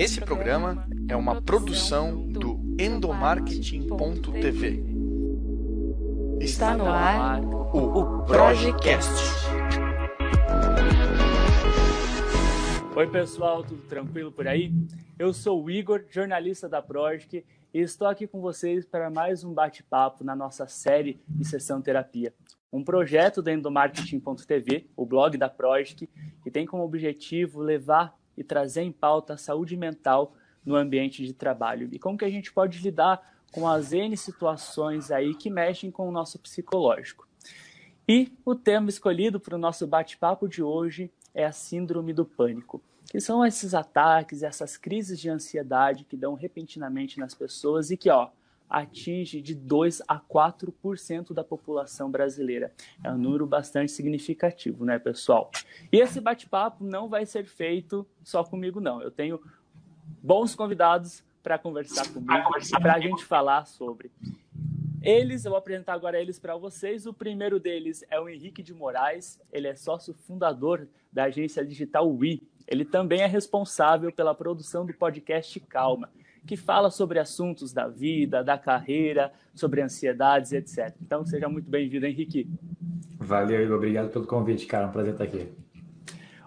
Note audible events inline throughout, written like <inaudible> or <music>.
Esse programa é uma produção do endomarketing.tv. Está no ar o Projecast. Oi pessoal, tudo tranquilo por aí? Eu sou o Igor, jornalista da Project, e estou aqui com vocês para mais um bate-papo na nossa série de sessão terapia. Um projeto do endomarketing.tv, o blog da Project, que tem como objetivo levar e trazer em pauta a saúde mental no ambiente de trabalho e como que a gente pode lidar com as N situações aí que mexem com o nosso psicológico. E o tema escolhido para o nosso bate-papo de hoje é a síndrome do pânico, que são esses ataques, essas crises de ansiedade que dão repentinamente nas pessoas e que, ó, atinge de 2 a 4% da população brasileira. É um número bastante significativo, né, pessoal? E esse bate-papo não vai ser feito só comigo, não. Eu tenho bons convidados para conversar comigo, para a gente falar sobre. Eles, eu vou apresentar agora eles para vocês. O primeiro deles é o Henrique de Moraes, ele é sócio fundador da agência digital We. Ele também é responsável pela produção do podcast Calma que fala sobre assuntos da vida, da carreira, sobre ansiedades, etc. Então, seja muito bem-vindo, Henrique. Valeu, Igor. Obrigado pelo convite, cara. É um prazer estar aqui.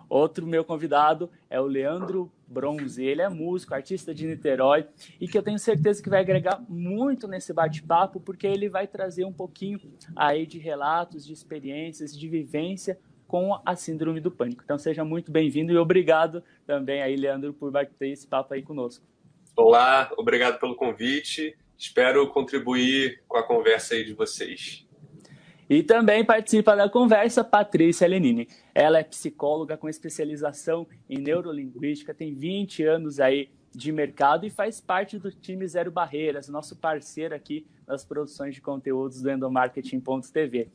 Outro meu convidado é o Leandro Bronze. Ele é músico, artista de Niterói e que eu tenho certeza que vai agregar muito nesse bate-papo, porque ele vai trazer um pouquinho aí de relatos, de experiências, de vivência com a síndrome do pânico. Então seja muito bem-vindo e obrigado também aí, Leandro, por bater esse papo aí conosco. Olá, obrigado pelo convite. Espero contribuir com a conversa aí de vocês. E também participa da conversa Patrícia Lenini. Ela é psicóloga com especialização em neurolinguística, tem 20 anos aí de mercado e faz parte do time Zero Barreiras, nosso parceiro aqui nas produções de conteúdos do endomarketing.tv.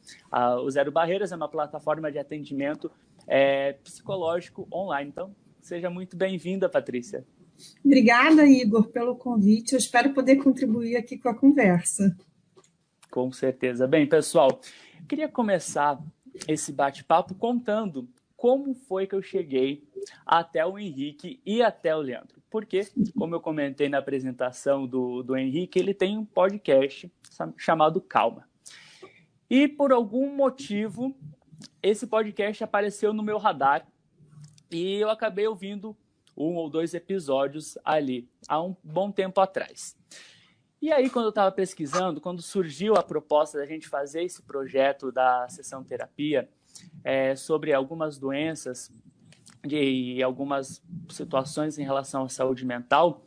O Zero Barreiras é uma plataforma de atendimento é, psicológico online. Então, seja muito bem-vinda, Patrícia. Obrigada, Igor, pelo convite. Eu espero poder contribuir aqui com a conversa. Com certeza. Bem, pessoal, queria começar esse bate-papo contando como foi que eu cheguei até o Henrique e até o Leandro. Porque, como eu comentei na apresentação do, do Henrique, ele tem um podcast chamado Calma. E por algum motivo, esse podcast apareceu no meu radar e eu acabei ouvindo um ou dois episódios ali, há um bom tempo atrás. E aí, quando eu estava pesquisando, quando surgiu a proposta da gente fazer esse projeto da sessão terapia é, sobre algumas doenças e algumas situações em relação à saúde mental,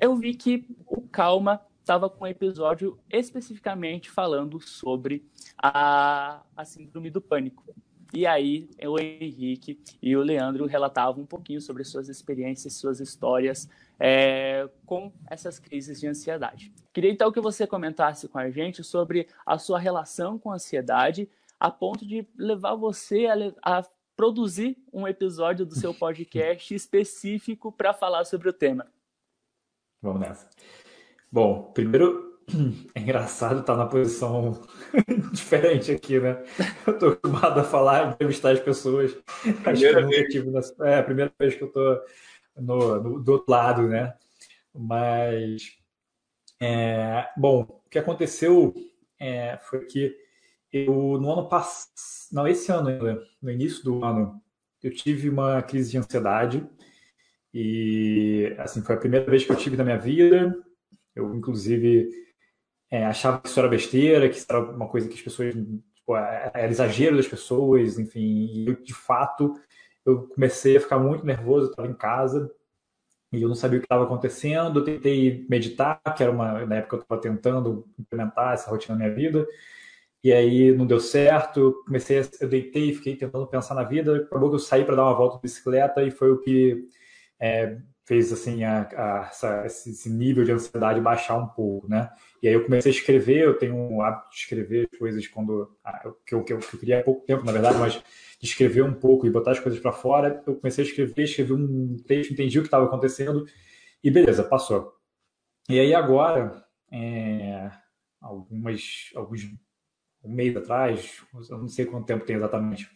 eu vi que o Calma estava com um episódio especificamente falando sobre a, a síndrome do pânico. E aí o Henrique e o Leandro relatavam um pouquinho sobre suas experiências, suas histórias é, com essas crises de ansiedade. Queria então que você comentasse com a gente sobre a sua relação com a ansiedade, a ponto de levar você a, a produzir um episódio do seu podcast <laughs> específico para falar sobre o tema. Vamos nessa. Bom, primeiro <clears throat> é engraçado estar na posição <laughs> diferente aqui, né? Eu estou acostumado a falar, entrevistar as pessoas. Primeira Acho que eu tive é a primeira vez que eu estou no, no, do outro lado, né? Mas, é, bom, o que aconteceu é, foi que eu, no ano passado, não, esse ano ainda, no início do ano, eu tive uma crise de ansiedade e, assim, foi a primeira vez que eu tive na minha vida. Eu, inclusive, é, achava que isso era besteira, que isso era uma coisa que as pessoas. Tipo, é, era exagero das pessoas, enfim. E eu, de fato, eu comecei a ficar muito nervoso, eu estava em casa e eu não sabia o que estava acontecendo. Eu tentei meditar, que era uma. Na época eu estava tentando implementar essa rotina na minha vida. E aí não deu certo, eu comecei, eu deitei, fiquei tentando pensar na vida, acabou que eu saí para dar uma volta de bicicleta e foi o que é, fez assim a, a, essa, esse nível de ansiedade baixar um pouco, né? E aí eu comecei a escrever, eu tenho um hábito de escrever coisas quando que eu, que eu, que eu queria há pouco tempo, na verdade, mas de escrever um pouco e botar as coisas para fora. Eu comecei a escrever, escrevi um texto, entendi o que estava acontecendo e beleza, passou. E aí agora, é, algumas, alguns um mês atrás, eu não sei quanto tempo tem exatamente,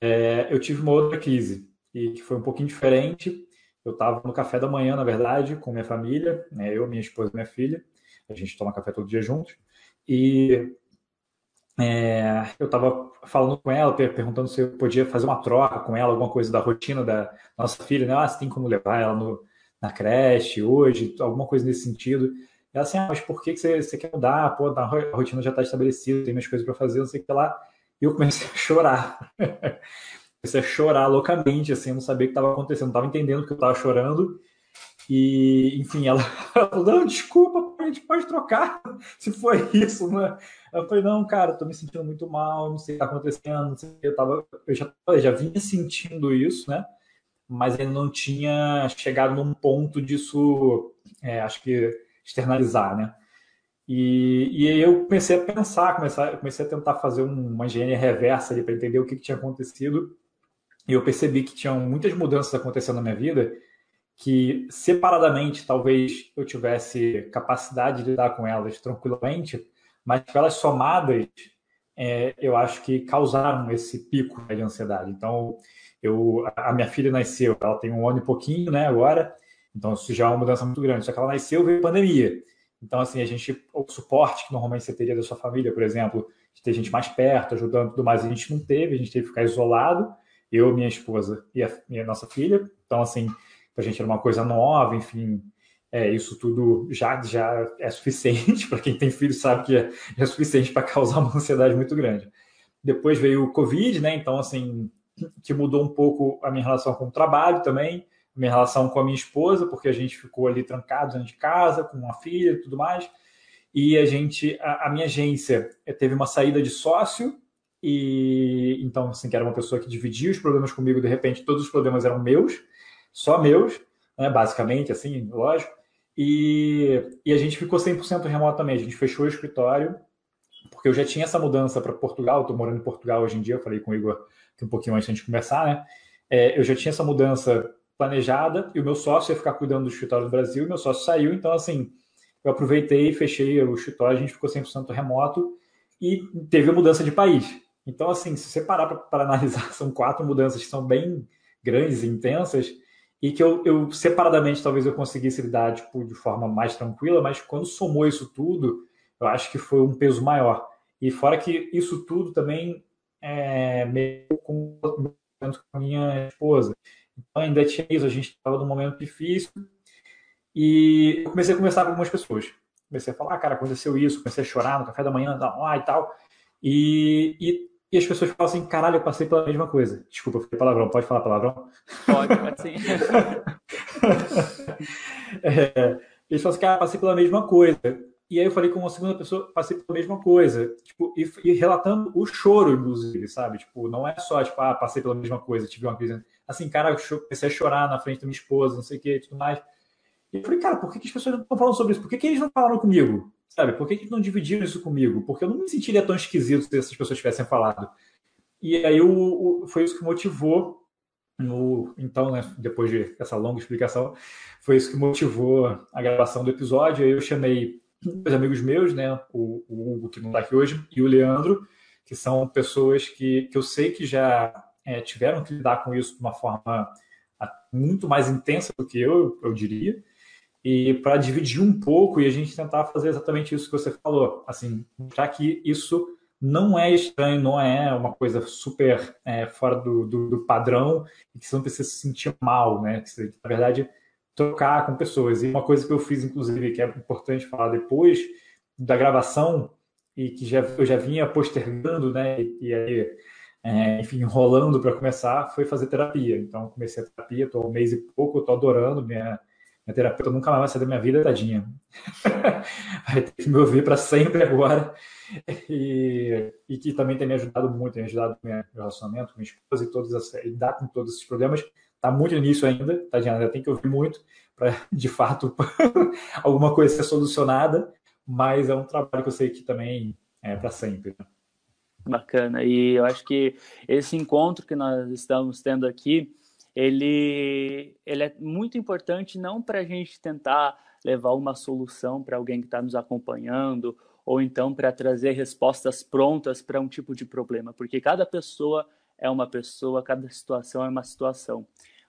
é, eu tive uma outra crise e que foi um pouquinho diferente eu estava no café da manhã, na verdade, com minha família, né, eu, minha esposa e minha filha. A gente toma café todo dia juntos. E é, eu estava falando com ela, perguntando se eu podia fazer uma troca com ela, alguma coisa da rotina da nossa filha, né? Ah, você tem como levar ela no, na creche hoje, alguma coisa nesse sentido. E ela assim, ah, mas por que você, você quer mudar? Pô, a rotina já está estabelecida, tem minhas coisas para fazer, não sei o que lá. E eu comecei a <laughs> chorar. Comecei a chorar loucamente, assim, não sabia o que estava acontecendo, não estava entendendo que eu estava chorando. E, enfim, ela <laughs> falou, não, desculpa, a gente pode trocar, se foi isso, né? Eu falei, não, cara, tô me sentindo muito mal, não sei o que tá acontecendo, não sei o que, eu tava, eu já, eu já vinha sentindo isso, né? Mas ainda não tinha chegado num ponto disso, é, acho que externalizar, né? E, e eu comecei a pensar, comecei, comecei a tentar fazer uma engenharia reversa ali para entender o que, que tinha acontecido. E eu percebi que tinham muitas mudanças acontecendo na minha vida que separadamente talvez eu tivesse capacidade de lidar com elas tranquilamente, mas elas somadas é, eu acho que causaram esse pico de ansiedade. Então, eu, a minha filha nasceu, ela tem um ano e pouquinho, né, agora, então isso já é uma mudança muito grande. Só que ela nasceu veio pandemia. Então, assim, a gente, o suporte que normalmente você teria da sua família, por exemplo, de ter gente mais perto, ajudando tudo mais, a gente não teve, a gente teve que ficar isolado, eu, minha esposa e a, nossa filha. Então, assim, para a gente era uma coisa nova, enfim, é, isso tudo já, já é suficiente, <laughs> para quem tem filho sabe que é, é suficiente para causar uma ansiedade muito grande. Depois veio o Covid, né? Então, assim, que mudou um pouco a minha relação com o trabalho também, a minha relação com a minha esposa, porque a gente ficou ali trancado dentro de casa, com uma filha e tudo mais. E a gente, a, a minha agência teve uma saída de sócio, e então, assim, que era uma pessoa que dividia os problemas comigo, de repente todos os problemas eram meus só meus, né, basicamente, assim, lógico. E, e a gente ficou 100% remotamente. A gente fechou o escritório, porque eu já tinha essa mudança para Portugal. Estou morando em Portugal hoje em dia. Eu falei com o Igor um pouquinho antes de começar, né? É, eu já tinha essa mudança planejada e o meu sócio ia ficar cuidando do escritório do Brasil. Meu sócio saiu, então, assim, eu aproveitei, fechei o escritório, a gente ficou 100% remoto e teve a mudança de país. Então, assim, se você parar para analisar, <laughs> são quatro mudanças que são bem grandes e intensas e que eu, eu, separadamente talvez eu conseguisse lidar tipo, de forma mais tranquila, mas quando somou isso tudo, eu acho que foi um peso maior. E fora que isso tudo também é meio com, com a minha esposa. Então ainda tinha isso, a gente estava num momento difícil e eu comecei a conversar com algumas pessoas. Comecei a falar, ah, cara, aconteceu isso, comecei a chorar no café da manhã, lá e tal. E, e e as pessoas falam assim, caralho, eu passei pela mesma coisa. Desculpa, eu falei palavrão, pode falar palavrão? Pode, pode sim. <laughs> é, eles falam assim, cara, passei pela mesma coisa. E aí eu falei com uma segunda pessoa, passei pela mesma coisa. Tipo, e, e, relatando o choro, inclusive, sabe? Tipo, não é só, tipo, ah, passei pela mesma coisa, tive uma crise. Assim, cara, eu comecei a chorar na frente da minha esposa, não sei o que, tudo mais. E eu falei, cara, por que, que as pessoas não estão falando sobre isso? Por que, que eles não falaram comigo? Sabe, por que, que não dividiram isso comigo? Porque eu não me sentiria tão esquisito se essas pessoas tivessem falado. E aí o, o, foi isso que motivou, no, então, né, depois de essa longa explicação, foi isso que motivou a gravação do episódio. Aí eu chamei dois amigos meus, né, o, o Hugo, que não está aqui hoje, e o Leandro, que são pessoas que, que eu sei que já é, tiveram que lidar com isso de uma forma muito mais intensa do que eu, eu diria e para dividir um pouco e a gente tentar fazer exatamente isso que você falou, assim, já que isso não é estranho, não é uma coisa super é, fora do, do, do, padrão e que você não precisa se sentir mal, né? Que você, na verdade, trocar com pessoas. E uma coisa que eu fiz, inclusive, que é importante falar depois da gravação e que já, eu já vinha postergando, né? E, e aí, é, enfim, enrolando para começar, foi fazer terapia. Então, comecei a terapia, estou um mês e pouco, estou adorando minha minha terapeuta nunca mais vai sair da minha vida, tadinha. <laughs> vai ter que me ouvir para sempre agora. E, e, que também tem me ajudado muito, tem ajudado meu relacionamento, minha esposa e todos as, lidar com todos esses problemas. Está muito início ainda, tadinha, ainda tem que ouvir muito para, de fato, <laughs> alguma coisa ser solucionada, mas é um trabalho que eu sei que também é para sempre. Né? Bacana, e eu acho que esse encontro que nós estamos tendo aqui, ele, ele é muito importante não para a gente tentar levar uma solução para alguém que está nos acompanhando ou então para trazer respostas prontas para um tipo de problema, porque cada pessoa é uma pessoa, cada situação é uma situação.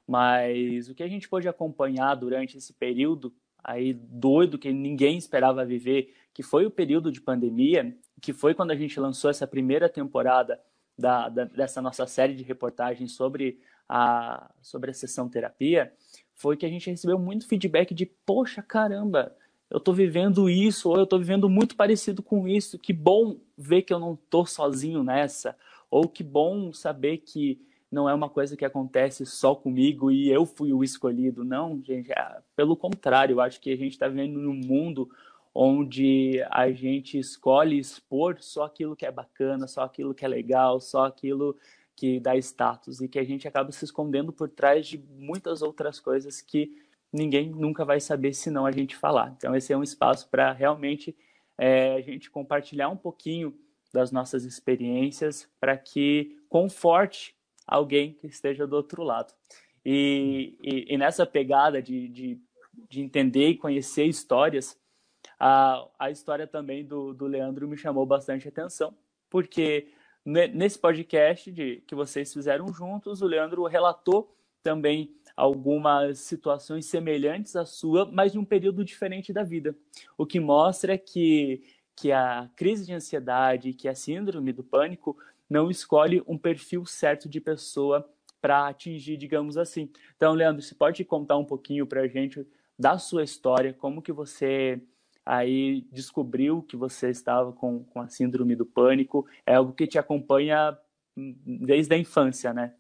Mas o que a gente pôde acompanhar durante esse período aí doido que ninguém esperava viver, que foi o período de pandemia, que foi quando a gente lançou essa primeira temporada da, da, dessa nossa série de reportagens sobre a, sobre a sessão terapia, foi que a gente recebeu muito feedback de, poxa, caramba, eu estou vivendo isso, ou eu estou vivendo muito parecido com isso, que bom ver que eu não estou sozinho nessa, ou que bom saber que não é uma coisa que acontece só comigo e eu fui o escolhido. Não, gente, é, pelo contrário, eu acho que a gente está vivendo num mundo onde a gente escolhe expor só aquilo que é bacana, só aquilo que é legal, só aquilo que dá status e que a gente acaba se escondendo por trás de muitas outras coisas que ninguém nunca vai saber se não a gente falar. Então esse é um espaço para realmente é, a gente compartilhar um pouquinho das nossas experiências para que conforte alguém que esteja do outro lado. E, e, e nessa pegada de, de, de, entender e conhecer histórias, a, a história também do, do Leandro me chamou bastante atenção, porque nesse podcast de, que vocês fizeram juntos, o Leandro relatou também algumas situações semelhantes à sua, mas em um período diferente da vida. O que mostra que, que a crise de ansiedade, que a síndrome do pânico não escolhe um perfil certo de pessoa para atingir, digamos assim. Então, Leandro, você pode contar um pouquinho para a gente da sua história, como que você aí descobriu que você estava com, com a síndrome do pânico? É algo que te acompanha desde a infância, né?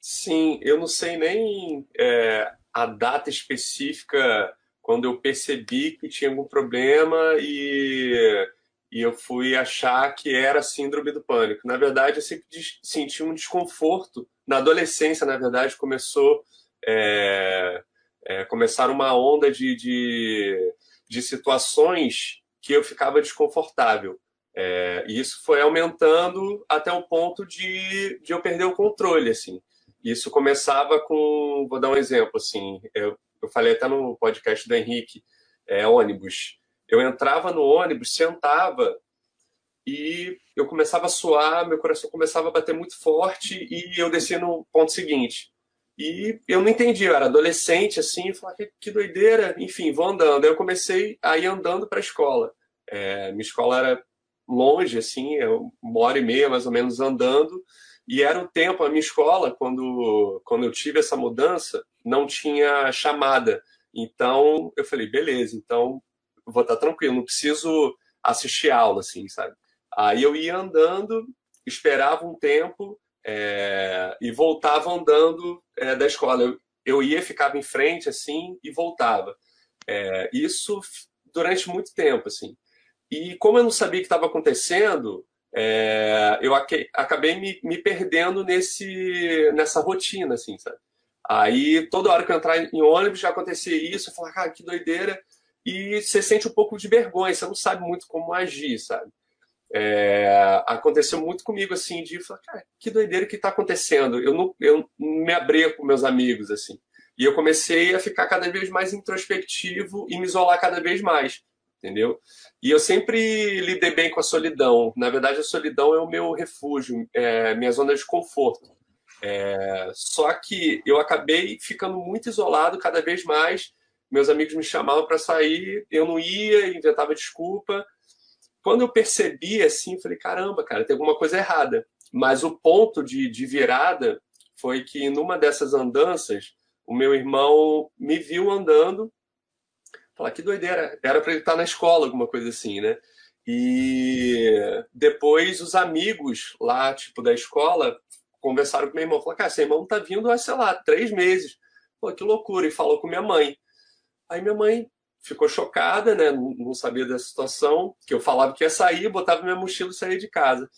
Sim, eu não sei nem é, a data específica quando eu percebi que tinha algum problema e e eu fui achar que era síndrome do pânico. Na verdade, eu sempre senti um desconforto. Na adolescência, na verdade, começou é, é, uma onda de, de, de, situações que eu ficava desconfortável. É, e isso foi aumentando até o ponto de, de eu perder o controle, assim. Isso começava com, vou dar um exemplo, assim, eu, eu falei até no podcast do Henrique, é, ônibus. Eu entrava no ônibus, sentava e eu começava a suar, meu coração começava a bater muito forte e eu descia no ponto seguinte. E eu não entendi, eu era adolescente assim, eu falava, que, que doideira, enfim, vou andando. Aí eu comecei a ir andando para a escola. É, minha escola era longe, assim, eu, uma hora e meia mais ou menos andando, e era o tempo, a minha escola, quando, quando eu tive essa mudança, não tinha chamada. Então eu falei, beleza, então vou estar tranquilo, não preciso assistir aula, assim, sabe? Aí eu ia andando, esperava um tempo é, e voltava andando é, da escola. Eu, eu ia, ficava em frente, assim, e voltava. É, isso durante muito tempo, assim. E como eu não sabia o que estava acontecendo, é, eu acabei me, me, perdendo nesse, nessa rotina, assim, sabe? Aí, toda hora que eu entrar em ônibus já acontecia isso, eu falava, ah, que doideira e você sente um pouco de vergonha, você não sabe muito como agir, sabe? É, aconteceu muito comigo, assim, de falar, cara, que doideira que está acontecendo. Eu não, eu me abria com meus amigos, assim. E eu comecei a ficar cada vez mais introspectivo e me isolar cada vez mais, entendeu? E eu sempre lidei bem com a solidão. Na verdade, a solidão é o meu refúgio, é minha zona de conforto. É, só que eu acabei ficando muito isolado cada vez mais meus amigos me chamavam para sair, eu não ia, inventava desculpa. Quando eu percebi assim, falei: caramba, cara, tem alguma coisa errada. Mas o ponto de, de virada foi que numa dessas andanças, o meu irmão me viu andando. Falar que doideira, era para ele estar na escola, alguma coisa assim, né? E depois os amigos lá, tipo, da escola, conversaram com meu irmão. Falaram, cara, seu irmão tá vindo há, sei lá, três meses. Pô, que loucura. E falou com minha mãe. Aí minha mãe ficou chocada, né? Não sabia da situação, que eu falava que ia sair, botava minha mochila e saía de casa.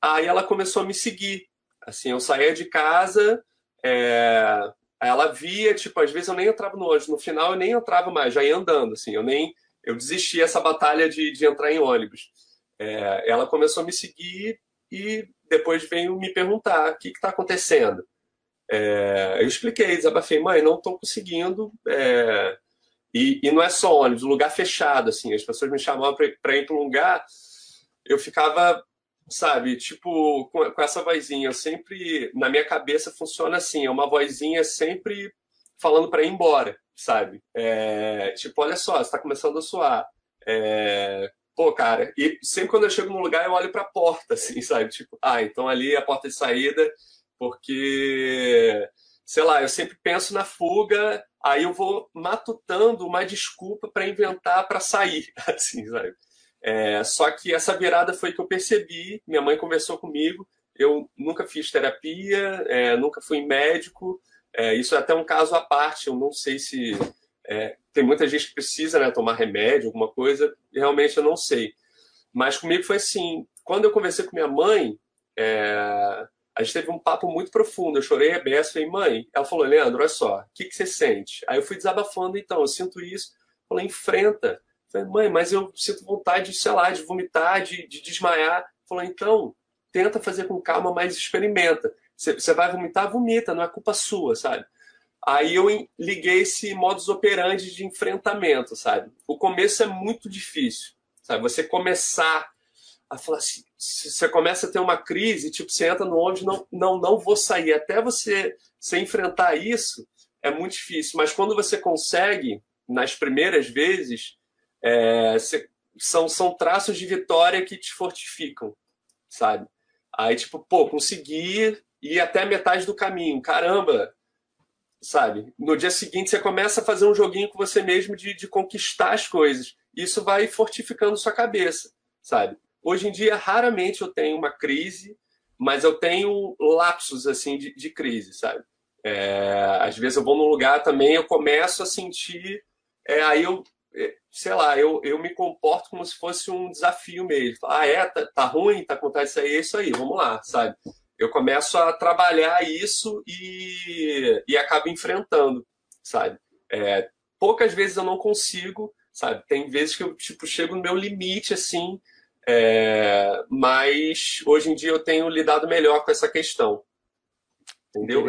Aí ela começou a me seguir. Assim, eu saía de casa, é... ela via, tipo, às vezes eu nem entrava no ônibus. No final eu nem entrava mais, já ia andando, assim. Eu nem... Eu desisti essa batalha de, de entrar em ônibus. É... Ela começou a me seguir e depois veio me perguntar o que está acontecendo. É... Eu expliquei, desabafei, mãe, não estou conseguindo... É e, e não é só ônibus, lugar fechado, assim. As pessoas me chamavam para ir para um lugar, eu ficava sabe? Tipo, com, com, essa vozinha, eu sempre, na minha cabeça funciona assim, é uma vozinha sempre falando para ir embora, sabe? É, tipo, olha só, você tá começando a suar. É, pô, cara, e sempre quando eu chego num lugar eu olho para a porta, <laughs> assim, sabe? Tipo, ah, então ali é a porta de saída, porque, sei lá, eu sempre penso na fuga, aí eu vou matutando uma desculpa para inventar para sair, <laughs> assim, sabe? É, só que essa virada foi que eu percebi, minha mãe conversou comigo, eu nunca fiz terapia, é, nunca fui médico, é, isso é até um caso à parte, eu não sei se... É, tem muita gente que precisa né, tomar remédio, alguma coisa, realmente eu não sei. Mas comigo foi assim, quando eu conversei com minha mãe, é, a gente teve um papo muito profundo, eu chorei a beça, falei, mãe, ela falou, Leandro, olha só, o que, que você sente? Aí eu fui desabafando, então, eu sinto isso, falei, enfrenta, Falei, mãe, mas eu sinto vontade, sei lá, de vomitar, de, de desmaiar. Falou, então, tenta fazer com calma, mas experimenta. Você vai vomitar, vomita, não é culpa sua, sabe? Aí eu liguei esse modus operandi de enfrentamento, sabe? O começo é muito difícil, sabe? Você começar assim, você começa a ter uma crise, tipo, você entra no onde não, não, não vou sair. Até você, você enfrentar isso é muito difícil. Mas quando você consegue, nas primeiras vezes, é, são, são traços de vitória que te fortificam, sabe? Aí, tipo, pô, conseguir ir até metade do caminho, caramba, sabe? No dia seguinte você começa a fazer um joguinho com você mesmo de, de conquistar as coisas. Isso vai fortificando sua cabeça, sabe? Hoje em dia, raramente eu tenho uma crise, mas eu tenho lapsos, assim, de, de crise, sabe? É, às vezes eu vou num lugar também, eu começo a sentir, é, aí eu é, sei lá, eu, eu me comporto como se fosse um desafio mesmo. Ah, é? Tá, tá ruim? Tá vontade de sair? É isso aí, vamos lá, sabe? Eu começo a trabalhar isso e, e acabo enfrentando, sabe? É, poucas vezes eu não consigo, sabe? Tem vezes que eu tipo, chego no meu limite, assim, é, mas hoje em dia eu tenho lidado melhor com essa questão. Entendeu?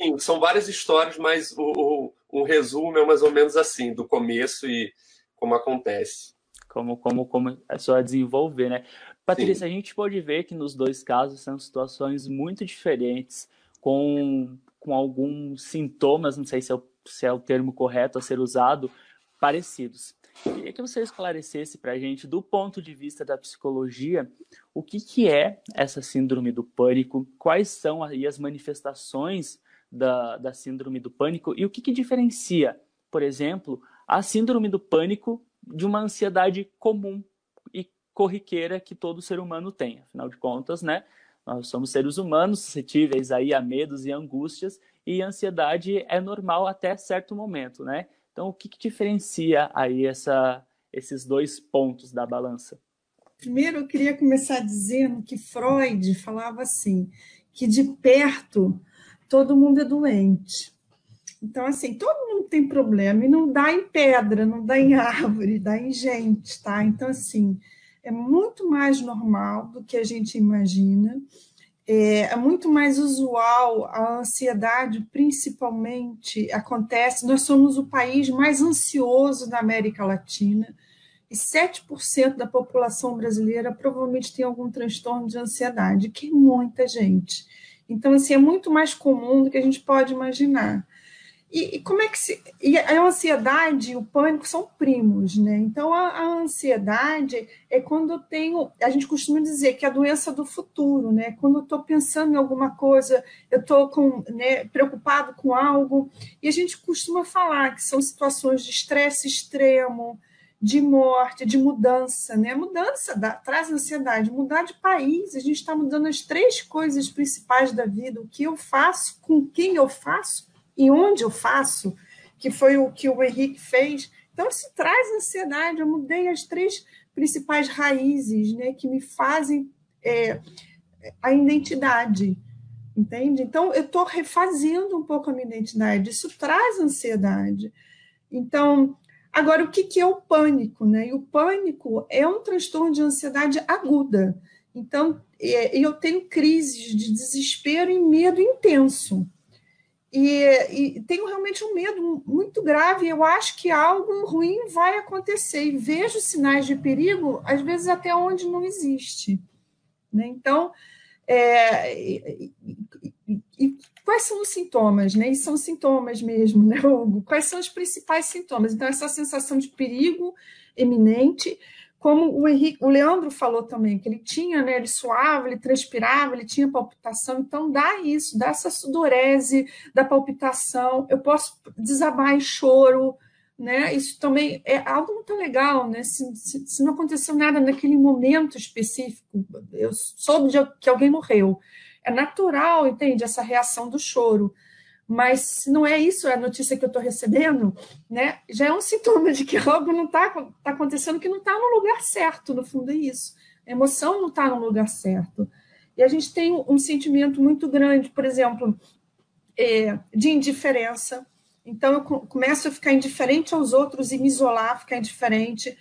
Eu, são várias histórias, mas o, o, um resumo é mais ou menos assim, do começo e como acontece. Como, como, como é só desenvolver, né? Patrícia, Sim. a gente pode ver que nos dois casos são situações muito diferentes, com, com alguns sintomas, não sei se é, o, se é o termo correto a ser usado, parecidos. Queria que você esclarecesse para a gente, do ponto de vista da psicologia, o que, que é essa síndrome do pânico, quais são aí as manifestações da, da síndrome do pânico e o que, que diferencia, por exemplo, a síndrome do pânico de uma ansiedade comum e corriqueira que todo ser humano tem. Afinal de contas, né? Nós somos seres humanos suscetíveis aí a medos e angústias e ansiedade é normal até certo momento, né? Então, o que, que diferencia aí essa, esses dois pontos da balança? Primeiro, eu queria começar dizendo que Freud falava assim, que de perto todo mundo é doente. Então, assim, todo mundo tem problema e não dá em pedra, não dá em árvore, dá em gente, tá? Então, assim, é muito mais normal do que a gente imagina, é, é muito mais usual a ansiedade, principalmente, acontece. Nós somos o país mais ansioso da América Latina e 7% da população brasileira provavelmente tem algum transtorno de ansiedade, que é muita gente. Então, assim, é muito mais comum do que a gente pode imaginar. E, e como é que se. E a ansiedade e o pânico são primos, né? Então, a, a, ansiedade é quando eu tenho. A gente costuma dizer que é a doença do futuro, né? Quando eu estou pensando em alguma coisa, eu estou né, preocupado com algo, e a gente costuma falar que são situações de estresse extremo, de morte, de mudança, né? Mudança dá, traz ansiedade, mudar de país, a gente está mudando as três coisas principais da vida: o que eu faço, com quem eu faço e onde eu faço, que foi o que o Henrique fez. Então, se traz ansiedade, eu mudei as três principais raízes, né, que me fazem é, a identidade, entende? Então, eu estou refazendo um pouco a minha identidade, isso traz ansiedade. Então, Agora, o que, é o pânico? Né? E o pânico é um transtorno de ansiedade aguda. Então, é, eu tenho crises de desespero e medo intenso. E, e, tenho realmente um medo muito grave. Eu acho que algo ruim vai acontecer. E vejo sinais de perigo, às vezes até onde não existe. Né? Então, é, e, e, quais são os sintomas? Né? E são sintomas mesmo, né, Hugo? Quais são os principais sintomas? Então, essa sensação de perigo eminente, como o, Henrique, o Leandro falou também, que ele tinha, né, ele suava, ele transpirava, ele tinha palpitação, então dá isso, dá essa sudorese da palpitação, eu posso desabar em choro, né? Isso também é algo muito legal, né? Se, se, se, não aconteceu nada naquele momento específico, eu soube de, que alguém morreu, é natural, entende? Essa reação do choro. Mas não é isso a notícia que eu estou recebendo, né? Já é um sintoma de que algo não está tá acontecendo, que não está no lugar certo, no fundo é isso. A emoção não está no lugar certo. E a gente tem um sentimento muito grande, por exemplo, é, de indiferença, então, eu começo a ficar indiferente aos outros e me isolar, ficar indiferente.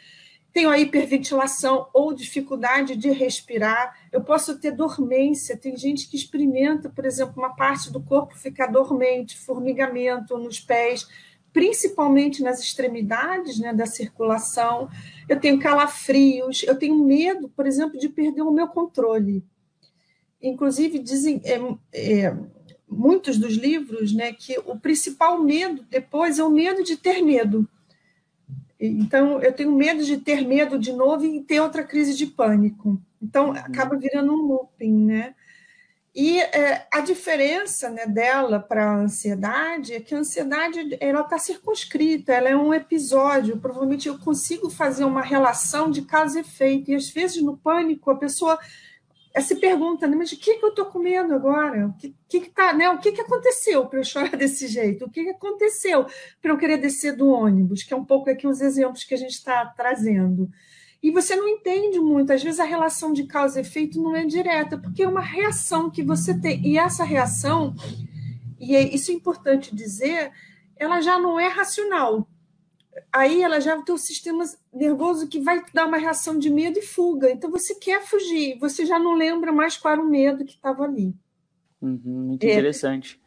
Tenho a hiperventilação ou dificuldade de respirar. Eu posso ter dormência. Tem gente que experimenta, por exemplo, uma parte do corpo ficar dormente, formigamento nos pés, principalmente nas extremidades né, da circulação. Eu tenho calafrios. Eu tenho medo, por exemplo, de perder o meu controle. Inclusive, dizem. É, é, muitos dos livros, né, que o principal medo depois é o medo de ter medo. Então, eu tenho medo de ter medo de novo e ter outra crise de pânico. Então, uhum. acaba virando um looping, né? E é, a diferença né, dela para a ansiedade é que a ansiedade ela está circunscrita, ela é um episódio. Provavelmente eu consigo fazer uma relação de causa e efeito. E às vezes no pânico a pessoa se pergunta, né, mas o que, que eu estou comendo agora? O que, que, que, tá, né? o que, que aconteceu para eu chorar <laughs> desse jeito? O que, que aconteceu para eu querer descer do ônibus? Que é um pouco aqui os exemplos que a gente está trazendo. E você não entende muito, às vezes a relação de causa e efeito não é direta, porque é uma reação que você tem. E essa reação, e é, isso é importante dizer, ela já não é racional aí ela já tem o sistema nervoso que vai dar uma reação de medo e fuga. Então você quer fugir, você já não lembra mais qual era o medo que estava ali. Uhum, muito é. interessante.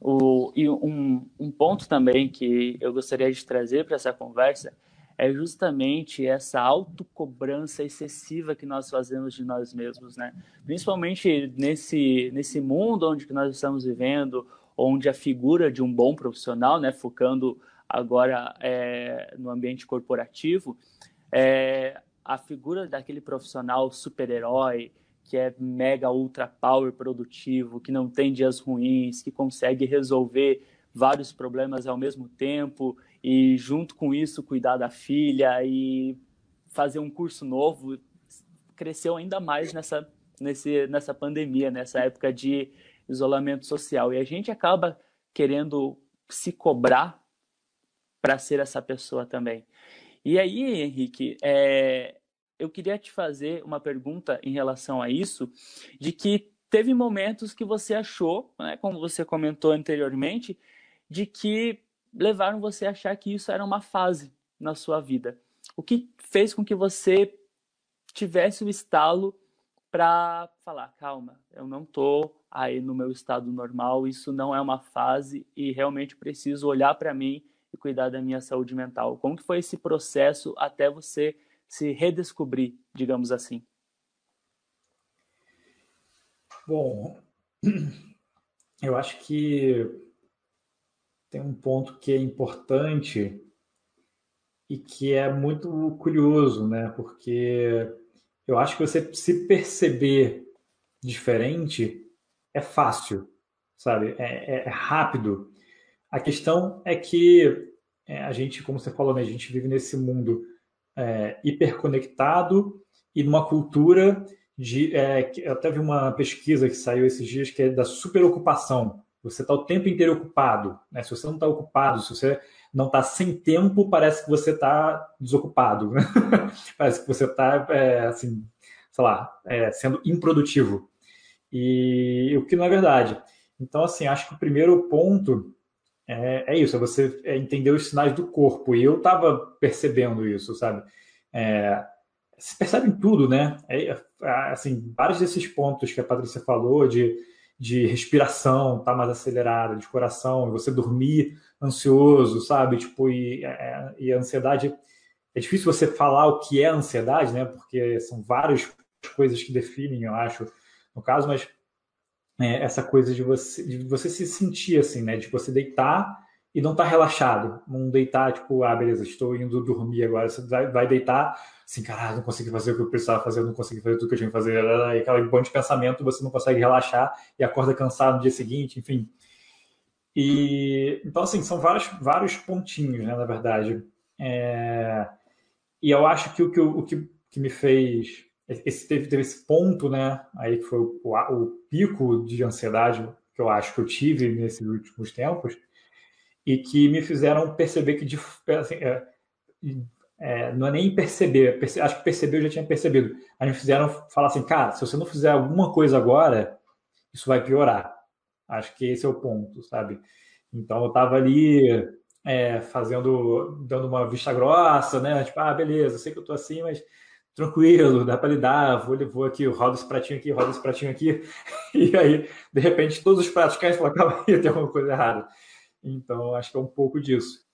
O, e um, um ponto também que eu gostaria de trazer para essa conversa é justamente essa autocobrança excessiva que nós fazemos de nós mesmos, né? Principalmente nesse, nesse mundo onde nós estamos vivendo, onde a figura de um bom profissional, né, focando agora é, no ambiente corporativo, é, a figura daquele profissional super-herói, que é mega ultra power produtivo, que não tem dias ruins, que consegue resolver vários problemas ao mesmo tempo e junto com isso cuidar da filha e fazer um curso novo, cresceu ainda mais nessa nesse, nessa pandemia, nessa época de isolamento social. E a gente acaba querendo se cobrar para ser essa pessoa também. E aí, Henrique, é, eu queria te fazer uma pergunta em relação a isso, de que teve momentos que você achou, né, como você comentou anteriormente, de que levaram você a achar que isso era uma fase na sua vida. O que fez com que você tivesse o estalo para falar, calma, eu não estou aí no meu estado normal, isso não é uma fase e realmente preciso olhar para mim e cuidar da minha saúde mental? Como que foi esse processo até você se redescobrir, digamos assim? Bom, <clears throat> eu acho que tem um ponto que é importante e que é muito curioso, né? Porque eu acho que você se perceber diferente é fácil, sabe? É, é, é rápido. A questão é que é, a gente, como você falou, né, a gente vive nesse mundo é, hiperconectado e numa cultura de. É, eu até vi uma pesquisa que saiu esses dias que é da superocupação. Você está o tempo inteiro ocupado. Né? Se você não está ocupado, se você não está sem tempo, parece que você está desocupado. Né? <laughs> parece que você está, é, assim, sei lá, é, sendo improdutivo. E o que não é verdade. Então, assim, acho que o primeiro ponto é, é isso, é você é entender os sinais do corpo. E eu estava percebendo isso, sabe? É, se percebe em tudo, né? É, é, assim, vários desses pontos que a Patrícia falou de, de respiração tá mais acelerada, de coração, você dormir ansioso, sabe? Tipo, e, é, e a ansiedade. É difícil você falar o que é ansiedade, né? Porque são vários coisas que definem, eu acho, no caso, mas é, essa coisa de você, de você se sentir assim, né? De você deitar e não estar tá relaxado. Não deitar, tipo, ah, beleza, estou indo dormir agora. Você vai, vai deitar, assim, caralho, não consegui fazer o que eu precisava fazer, não consegui fazer tudo que eu tinha que fazer. E aquela bom de pensamento, você não consegue relaxar e acorda cansado no dia seguinte, enfim. E, então, assim, são vários, vários pontinhos, né, na verdade. É, e eu acho que o que, o que, que me fez esse teve, teve esse ponto, né? Aí que foi o, o, pico de ansiedade que eu acho que eu tive nesses últimos tempos e que me fizeram perceber que assim, é, é, não é nem perceber, perce, acho que perceber eu já tinha percebido. Aí me fizeram falar assim, cara, se você não fizer alguma coisa agora, isso vai piorar. Acho que esse é o ponto, sabe? Então eu estava ali é, fazendo, dando uma vista grossa, né? Tipo, ah, beleza, sei que eu tô assim, mas tranquilo, dá para lidar, vou, vou aqui, rodo esse pratinho aqui, rodo esse pratinho aqui, <laughs> e aí, de repente, todos os pratos caem e fala, calma aí, <laughs> tem alguma coisa errada. Então, acho que é um pouco disso.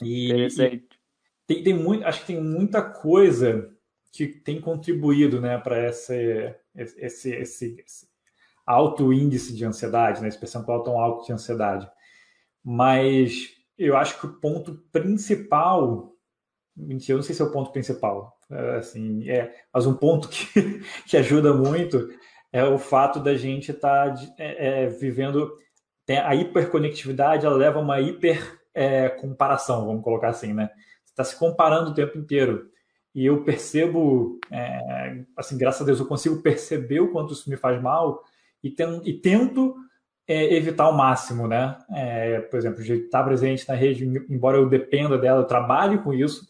E, e tem, tem muito, acho que tem muita coisa que tem contribuído, né, para esse, esse, esse, esse, alto índice de ansiedade, né, esse percentual tão alto de ansiedade. Mas eu acho que o ponto principal, mentira, eu não sei se é o ponto principal, assim, é, mas um ponto que, <laughs> que ajuda muito é o fato da gente estar tá, é, é, vivendo a hiperconectividade, ela leva a uma hiper é, comparação, vamos colocar assim, né? Você está se comparando o tempo inteiro. E eu percebo, é, assim, graças a Deus, eu consigo perceber o quanto isso me faz mal e, ten, e tento é, evitar ao máximo, né? por exemplo, de estar presente na rede, embora eu dependa dela, eu trabalho com isso,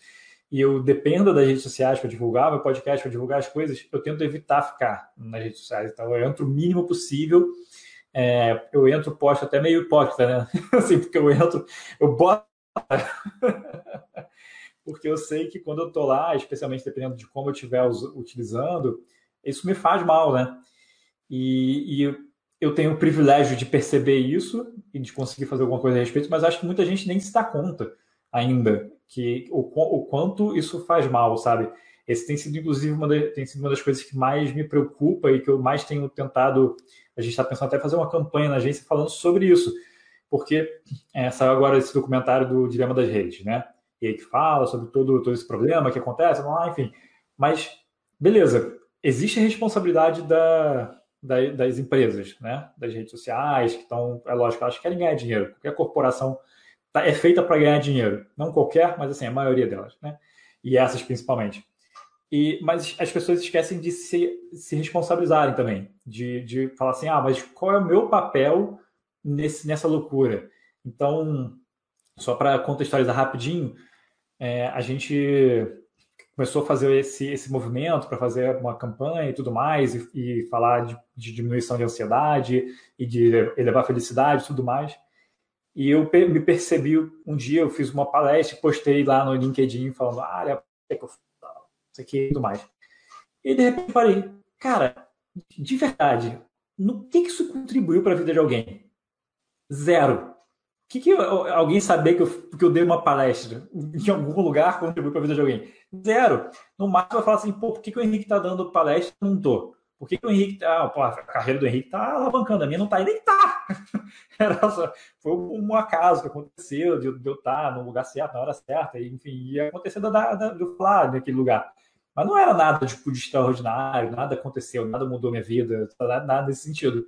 e eu dependo das redes sociais para divulgar meu podcast, para divulgar as coisas, eu tento evitar ficar nas redes sociais. Então, eu entro o mínimo possível. É, eu entro, posto até meio hipócrita, né? <laughs> assim, porque eu entro, eu boto. <laughs> porque eu sei que quando eu estou lá, especialmente dependendo de como eu estiver utilizando, isso me faz mal, né? E, e eu tenho o privilégio de perceber isso e de conseguir fazer alguma coisa a respeito, mas acho que muita gente nem se dá conta ainda que o, o quanto isso faz mal, sabe? Esse tem sido, inclusive, uma, tem sido uma das coisas que mais me preocupa e que eu mais tenho tentado. A gente está pensando até fazer uma campanha na agência falando sobre isso, porque é, saiu agora esse documentário do Dilema das Redes, né? E aí que fala sobre todo, todo esse problema que acontece, lá, enfim. Mas, beleza, existe a responsabilidade da, da, das empresas, né? Das redes sociais, que estão, é lógico, elas querem ganhar dinheiro. Qualquer corporação é feita para ganhar dinheiro. Não qualquer, mas assim, a maioria delas, né? E essas principalmente. E, mas as pessoas esquecem de se, se responsabilizarem também, de, de falar assim, ah, mas qual é o meu papel nesse, nessa loucura? Então, só para contextualizar rapidinho, é, a gente começou a fazer esse, esse movimento para fazer uma campanha e tudo mais, e, e falar de, de, diminuição de ansiedade e de elevar a felicidade e tudo mais. E eu me percebi um dia, eu fiz uma palestra, postei lá no LinkedIn falando, ah, olha, é que eu isso aqui e tudo mais. E de repente parei, cara, de verdade, no que, que isso contribuiu para a vida de alguém? Zero. O que, que alguém saber que eu, que eu dei uma palestra em algum lugar contribuiu para a vida de alguém? Zero. No máximo vai falar assim, pô, por que, que o Henrique está dando palestra e não tô? Por que, que o Henrique tá. Pô, a carreira do Henrique tá alavancando, a minha não tá, e nem tá. <laughs> Era só, foi um acaso que aconteceu de, de eu estar no lugar certo, na hora certa, e, enfim, ia acontecer da, da, do Flávio naquele lugar. Mas não era nada tipo, de extraordinário, nada aconteceu, nada mudou minha vida, nada, nada nesse sentido.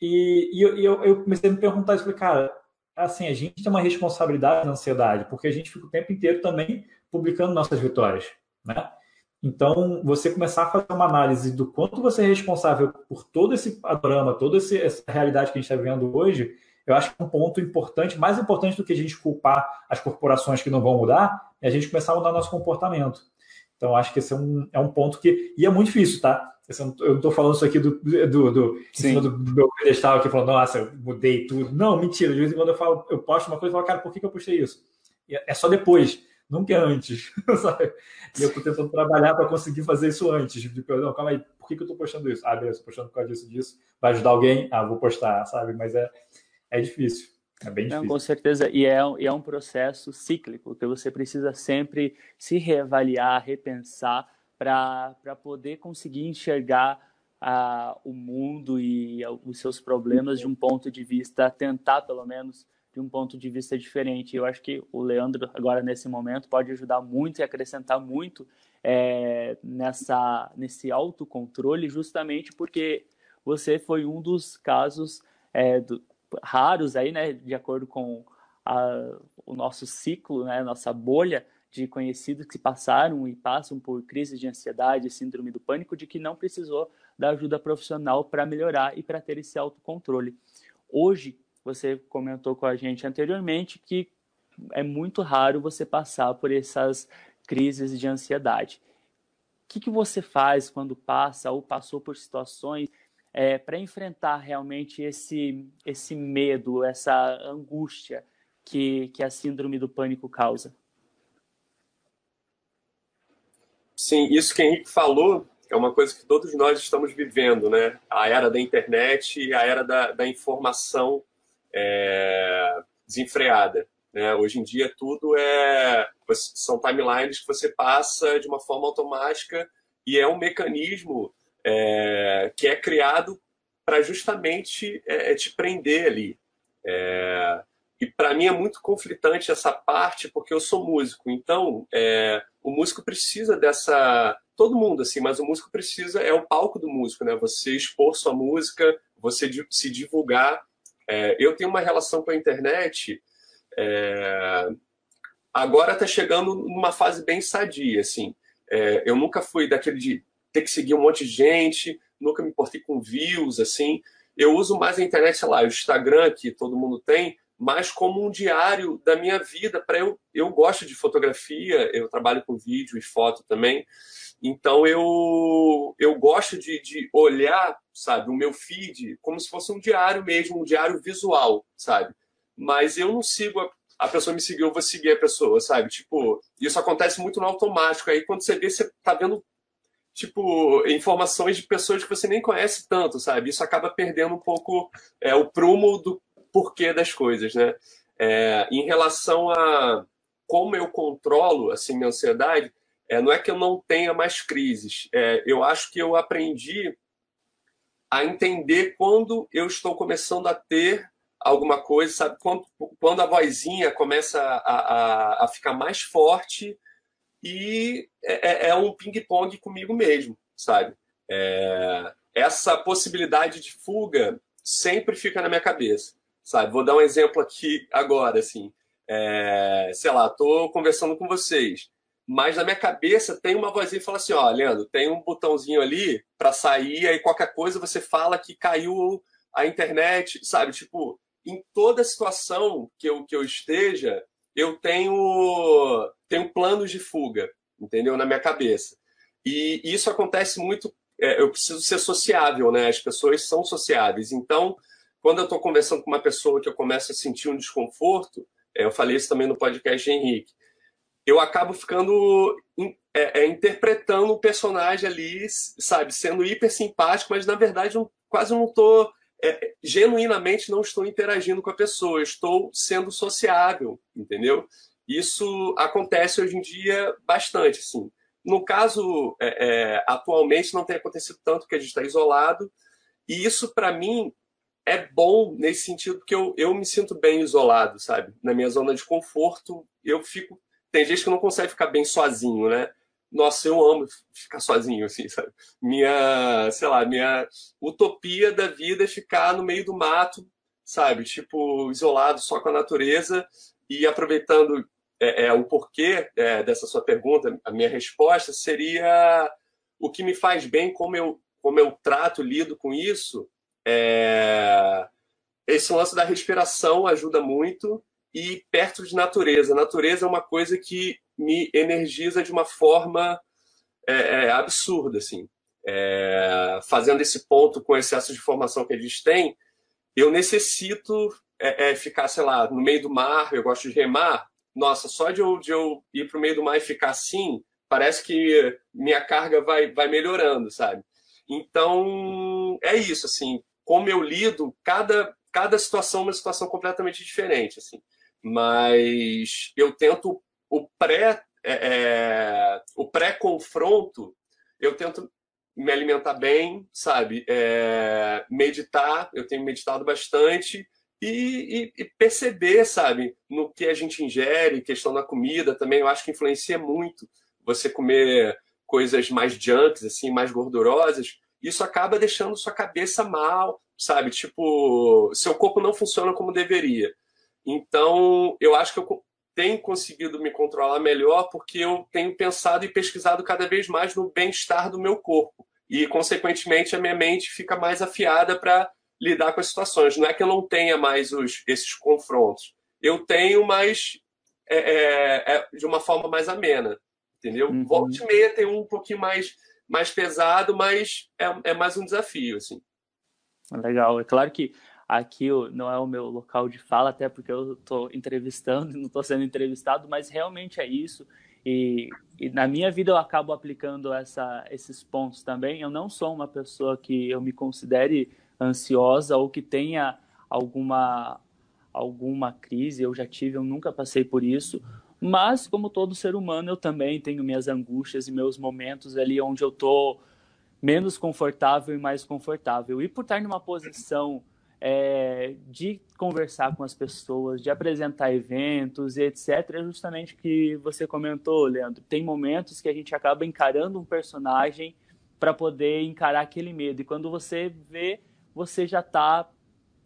E, e eu, eu, eu, comecei a me perguntar isso, falei, cara, assim, a gente tem uma responsabilidade na ansiedade, porque a gente fica o tempo inteiro também publicando nossas vitórias, né? Então, você começar a fazer uma análise do quanto você é responsável por todo esse panorama, toda essa realidade que a gente está vivendo hoje, eu acho que é um ponto importante, mais importante do que a gente culpar as corporações que não vão mudar, é a gente começar a mudar nosso comportamento. Então, acho que esse é um, é um ponto que. E é muito difícil, tá? Eu não estou falando isso aqui do, do, do, do, do meu pedestal aqui, falando, nossa, eu mudei tudo. Não, mentira. De vez em quando eu falo, eu posto uma coisa e falo, cara, por que, que eu postei isso? É só depois nunca é antes, <laughs> sabe? E eu estou tentando trabalhar para conseguir fazer isso antes. Tipo, não, calma aí, por que, que eu estou postando isso? Ah, beleza, estou postando por causa disso, disso. Vai ajudar alguém? Ah, vou postar, sabe? Mas é, é difícil. É bem difícil. Não, com certeza. E é, e é um processo cíclico, que você precisa sempre se reavaliar, repensar, para poder conseguir enxergar a, o mundo e os seus problemas de um ponto de vista, tentar pelo menos de um ponto de vista diferente. Eu acho que o Leandro, agora nesse momento, pode ajudar muito e acrescentar muito é, nessa, nesse autocontrole, justamente porque você foi um dos casos é, do, raros aí, né, de acordo com a, o nosso ciclo, né, nossa bolha de conhecidos que passaram e passam por crises de ansiedade, síndrome do pânico, de que não precisou da ajuda profissional para melhorar e para ter esse autocontrole. Hoje, você comentou com a gente anteriormente que é muito raro você passar por essas crises de ansiedade. O que, que você faz quando passa ou passou por situações é, para enfrentar realmente esse, esse medo, essa angústia que, que a síndrome do pânico causa? Sim, isso que o Henrique falou é uma coisa que todos nós estamos vivendo, né? A era da internet e a era da, da informação é, desenfreada. Né? Hoje em dia tudo é são timelines que você passa de uma forma automática e é um mecanismo é, que é criado para justamente é, é, te prender ali. É, e para mim é muito conflitante essa parte porque eu sou músico. Então é, o músico precisa dessa todo mundo assim, mas o músico precisa é o palco do músico, né? Você expor sua música, você se divulgar. É, eu tenho uma relação com a internet. É, agora está chegando numa fase bem sadia, assim. É, eu nunca fui daquele de ter que seguir um monte de gente, nunca me importei com views, assim. Eu uso mais a internet, sei lá, o Instagram, que todo mundo tem, mais como um diário da minha vida. Para eu, eu gosto de fotografia, eu trabalho com vídeo e foto também. Então eu, eu gosto de, de olhar, sabe, o meu feed como se fosse um diário mesmo, um diário visual, sabe? Mas eu não sigo a, a pessoa me seguiu, eu vou seguir a pessoa, sabe? Tipo, isso acontece muito no automático. Aí quando você vê, você tá vendo tipo informações de pessoas que você nem conhece tanto, sabe? Isso acaba perdendo um pouco é, o prumo do porquê das coisas, né? É, em relação a como eu controlo assim minha ansiedade, é, não é que eu não tenha mais crises. É, eu acho que eu aprendi a entender quando eu estou começando a ter alguma coisa, sabe? Quando, quando a vozinha começa a, a, a ficar mais forte e é, é, é um ping-pong comigo mesmo, sabe? É, essa possibilidade de fuga sempre fica na minha cabeça, sabe? Vou dar um exemplo aqui agora, assim. É, sei lá, estou conversando com vocês mas na minha cabeça tem uma vozinha que fala assim: ó, Leandro, tem um botãozinho ali para sair, aí qualquer coisa você fala que caiu a internet, sabe? Tipo, em toda situação que eu, que eu esteja, eu tenho, tenho planos de fuga, entendeu? Na minha cabeça. E isso acontece muito. É, eu preciso ser sociável, né? As pessoas são sociáveis. Então, quando eu estou conversando com uma pessoa que eu começo a sentir um desconforto, é, eu falei isso também no podcast de Henrique eu acabo ficando é, é, interpretando o personagem ali, sabe, sendo hiper simpático, mas na verdade eu quase não estou é, genuinamente não estou interagindo com a pessoa, estou sendo sociável, entendeu? Isso acontece hoje em dia bastante, assim. No caso, é, é, atualmente não tem acontecido tanto porque a gente está isolado, e isso para mim é bom nesse sentido que eu, eu me sinto bem isolado, sabe? Na minha zona de conforto, eu fico tem gente que não consegue ficar bem sozinho, né? Nossa, eu amo ficar sozinho, assim, sabe? Minha, sei lá, minha utopia da vida é ficar no meio do mato, sabe? Tipo, isolado só com a natureza e aproveitando é, é o porquê é, dessa sua pergunta, a minha resposta seria o que me faz bem, como eu, como eu trato, lido com isso. É... Esse lance da respiração ajuda muito e perto de natureza. A natureza é uma coisa que me energiza de uma forma é, é, absurda, assim. É, fazendo esse ponto com o excesso de informação que eles têm, eu necessito é, é, ficar, sei lá, no meio do mar, eu gosto de remar. Nossa, só de eu, de eu ir para o meio do mar e ficar assim, parece que minha carga vai, vai melhorando, sabe? Então, é isso, assim, como eu lido, cada, cada situação é uma situação completamente diferente, assim mas eu tento o pré é, é, o pré-confronto eu tento me alimentar bem, sabe? É, meditar, eu tenho meditado bastante e, e, e, perceber, sabe, no que a gente ingere, questão da comida também, eu acho que influencia muito. Você comer coisas mais junks, assim, mais gordurosas, isso acaba deixando sua cabeça mal, sabe? Tipo, seu corpo não funciona como deveria. Então, eu acho que eu tenho conseguido me controlar melhor porque eu tenho pensado e pesquisado cada vez mais no bem-estar do meu corpo. E, consequentemente, a minha mente fica mais afiada para lidar com as situações. Não é que eu não tenha mais os, esses confrontos. Eu tenho, mas é, é, é de uma forma mais amena. Entendeu? Uhum. Volta e meia tem um pouquinho mais, mais pesado, mas é, é mais um desafio. Assim. Legal. É claro que aqui não é o meu local de fala, até porque eu estou entrevistando <laughs> não estou sendo entrevistado, mas realmente é isso. E, e, na minha vida eu acabo aplicando essa, esses pontos também. Eu não sou uma pessoa que eu me considere ansiosa ou que tenha alguma alguma crise. Eu já tive, eu nunca passei por isso. Mas como todo ser humano, eu também tenho minhas angústias e meus momentos ali onde eu tô menos confortável e mais confortável. E por estar numa posição é, de conversar com as pessoas, de apresentar eventos e etc. É justamente que você comentou, Leandro. Tem momentos que a gente acaba encarando um personagem para poder encarar aquele medo. E quando você vê, você já está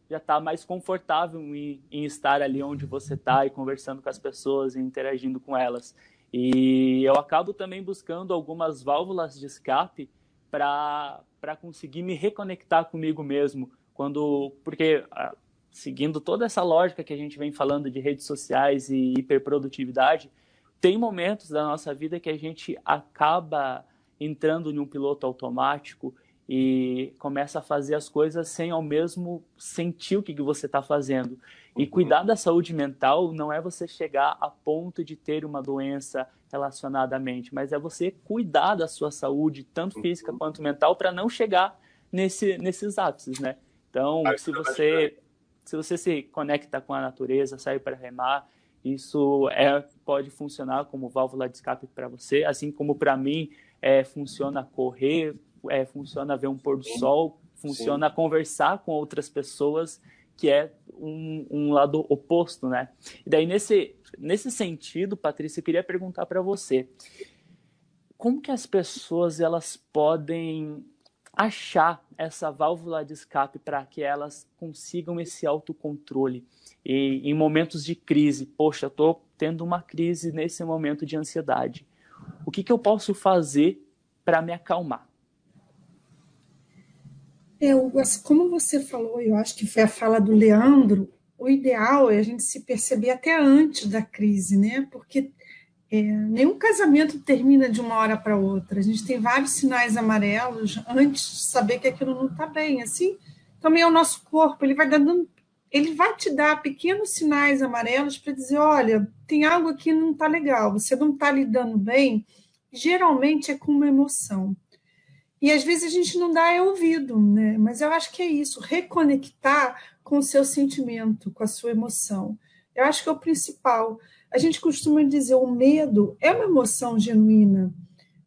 já tá mais confortável em, em estar ali onde você está e conversando com as pessoas e interagindo com elas. E eu acabo também buscando algumas válvulas de escape para conseguir me reconectar comigo mesmo, quando porque ah, seguindo toda essa lógica que a gente vem falando de redes sociais e hiperprodutividade, tem momentos da nossa vida que a gente acaba entrando em um piloto automático e começa a fazer as coisas sem ao mesmo sentir o que, que você está fazendo. E uhum. cuidar da saúde mental não é você chegar a ponto de ter uma doença relacionada à mente, mas é você cuidar da sua saúde, tanto física uhum. quanto mental, para não chegar nesse, nesses ápices, né? Então, se você, se você se conecta com a natureza, sai para remar, isso é, pode funcionar como válvula de escape para você, assim como para mim é, funciona correr, é, funciona ver um pôr do sol, funciona Sim. conversar com outras pessoas, que é um, um, lado oposto, né? E daí, nesse, nesse sentido, Patrícia, eu queria perguntar para você, como que as pessoas elas podem achar essa válvula de escape para que elas consigam esse autocontrole. E em momentos de crise, poxa, eu estou tendo uma crise nesse momento de ansiedade. O que, que eu posso fazer para me acalmar? É, como você falou, eu acho que foi a fala do Leandro, o ideal é a gente se perceber até antes da crise, né? Porque é, nenhum casamento termina de uma hora para outra. A gente tem vários sinais amarelos antes de saber que aquilo não está bem. Assim, também é o nosso corpo, ele vai dando, ele vai te dar pequenos sinais amarelos para dizer, olha, tem algo aqui que não está legal. Você não está lidando bem. Geralmente é com uma emoção. E às vezes a gente não dá é ouvido, né? Mas eu acho que é isso, reconectar com o seu sentimento, com a sua emoção. Eu acho que é o principal a gente costuma dizer o medo é uma emoção genuína.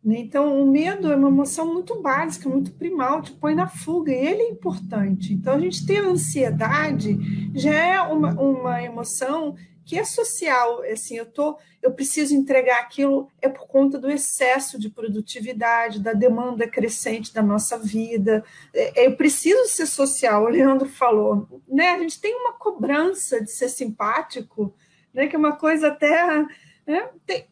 Né? Então, o medo é uma emoção muito básica, muito primal, te põe na fuga, e ele é importante. Então, a gente ter ansiedade já é uma, uma emoção que é social, assim, eu tô, eu preciso entregar aquilo é por conta do excesso de produtividade, da demanda crescente da nossa vida. É, eu preciso ser social, o Leandro falou, né? A gente tem uma cobrança de ser simpático, né? Que é uma coisa até. Né? Tem,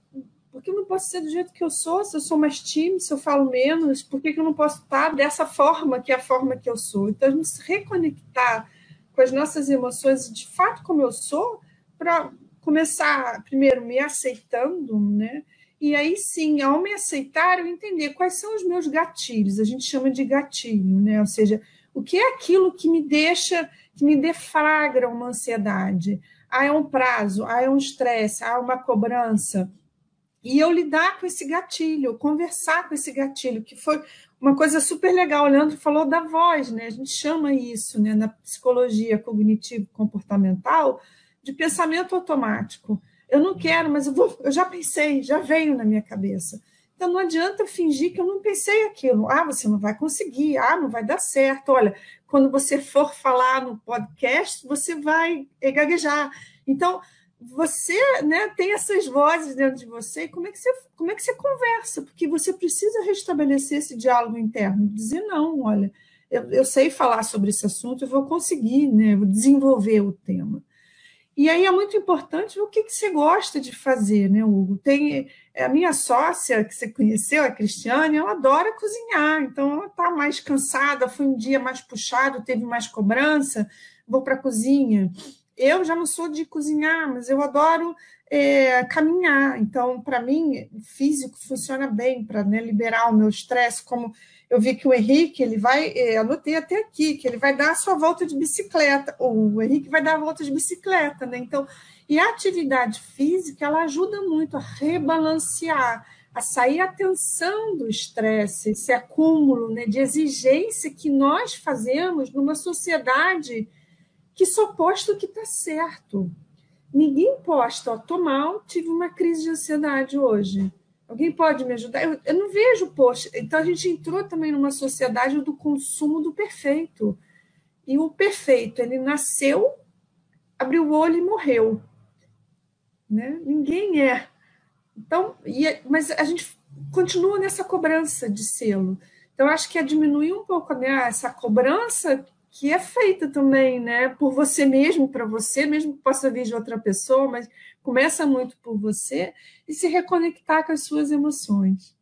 porque eu não posso ser do jeito que eu sou, se eu sou mais tímido, se eu falo menos, por que, que eu não posso estar dessa forma, que é a forma que eu sou? Então, a gente se reconectar com as nossas emoções, de fato, como eu sou, para começar, primeiro, me aceitando, né? E aí sim, ao me aceitar, eu entender quais são os meus gatilhos, a gente chama de gatilho, né? Ou seja, o que é aquilo que me deixa, que me deflagra uma ansiedade? ah, é um prazo, ah, é um estresse, ah, uma cobrança. E eu lidar com esse gatilho, conversar com esse gatilho, que foi uma coisa super legal. O Leandro falou da voz, né? A gente chama isso, né, na psicologia cognitivo-comportamental, de pensamento automático. Eu não quero, mas eu, vou, eu já pensei, já veio na minha cabeça. Então não adianta fingir que eu não pensei aquilo. Ah, você não vai conseguir, ah, não vai dar certo. Olha, quando você for falar no podcast, você vai gaguejar. Então, você né, tem essas vozes dentro de você, como é, que você, como é que você conversa? Porque você precisa restabelecer esse diálogo interno, dizer, não, olha, eu, eu sei falar sobre esse assunto, eu vou conseguir né, desenvolver o tema. E aí é muito importante o que, que você gosta de fazer, né, Hugo? Tem é, a minha sócia, que você conheceu, a Cristiane, ela adora cozinhar, então ela está mais cansada, foi um dia mais puxado, teve mais cobrança, vou para a cozinha. Eu já não sou de cozinhar, mas eu adoro é, caminhar. Então, para mim, físico funciona bem para né, liberar o meu estresse. Como eu vi que o Henrique, ele vai, é, anotei até aqui, que ele vai dar a sua volta de bicicleta. O Henrique vai dar a volta de bicicleta, né? Então, e a atividade física, ela ajuda muito a rebalancear, a sair a tensão do estresse, esse acúmulo né, de exigência que nós fazemos numa sociedade que só posta o que está certo. Ninguém posta, ó, tô mal, tive uma crise de ansiedade hoje. Alguém pode me ajudar? Eu, eu não vejo post. Então a gente entrou também numa sociedade do consumo do perfeito. E o perfeito, ele nasceu, abriu o olho e morreu. Né? Ninguém é. Então, e, mas a gente continua nessa cobrança de selo. Então, acho que é diminuir um pouco né, essa cobrança que é feita também, né, por você mesmo, para você, mesmo que possa vir de outra pessoa, mas começa muito por você e se reconectar com as suas emoções.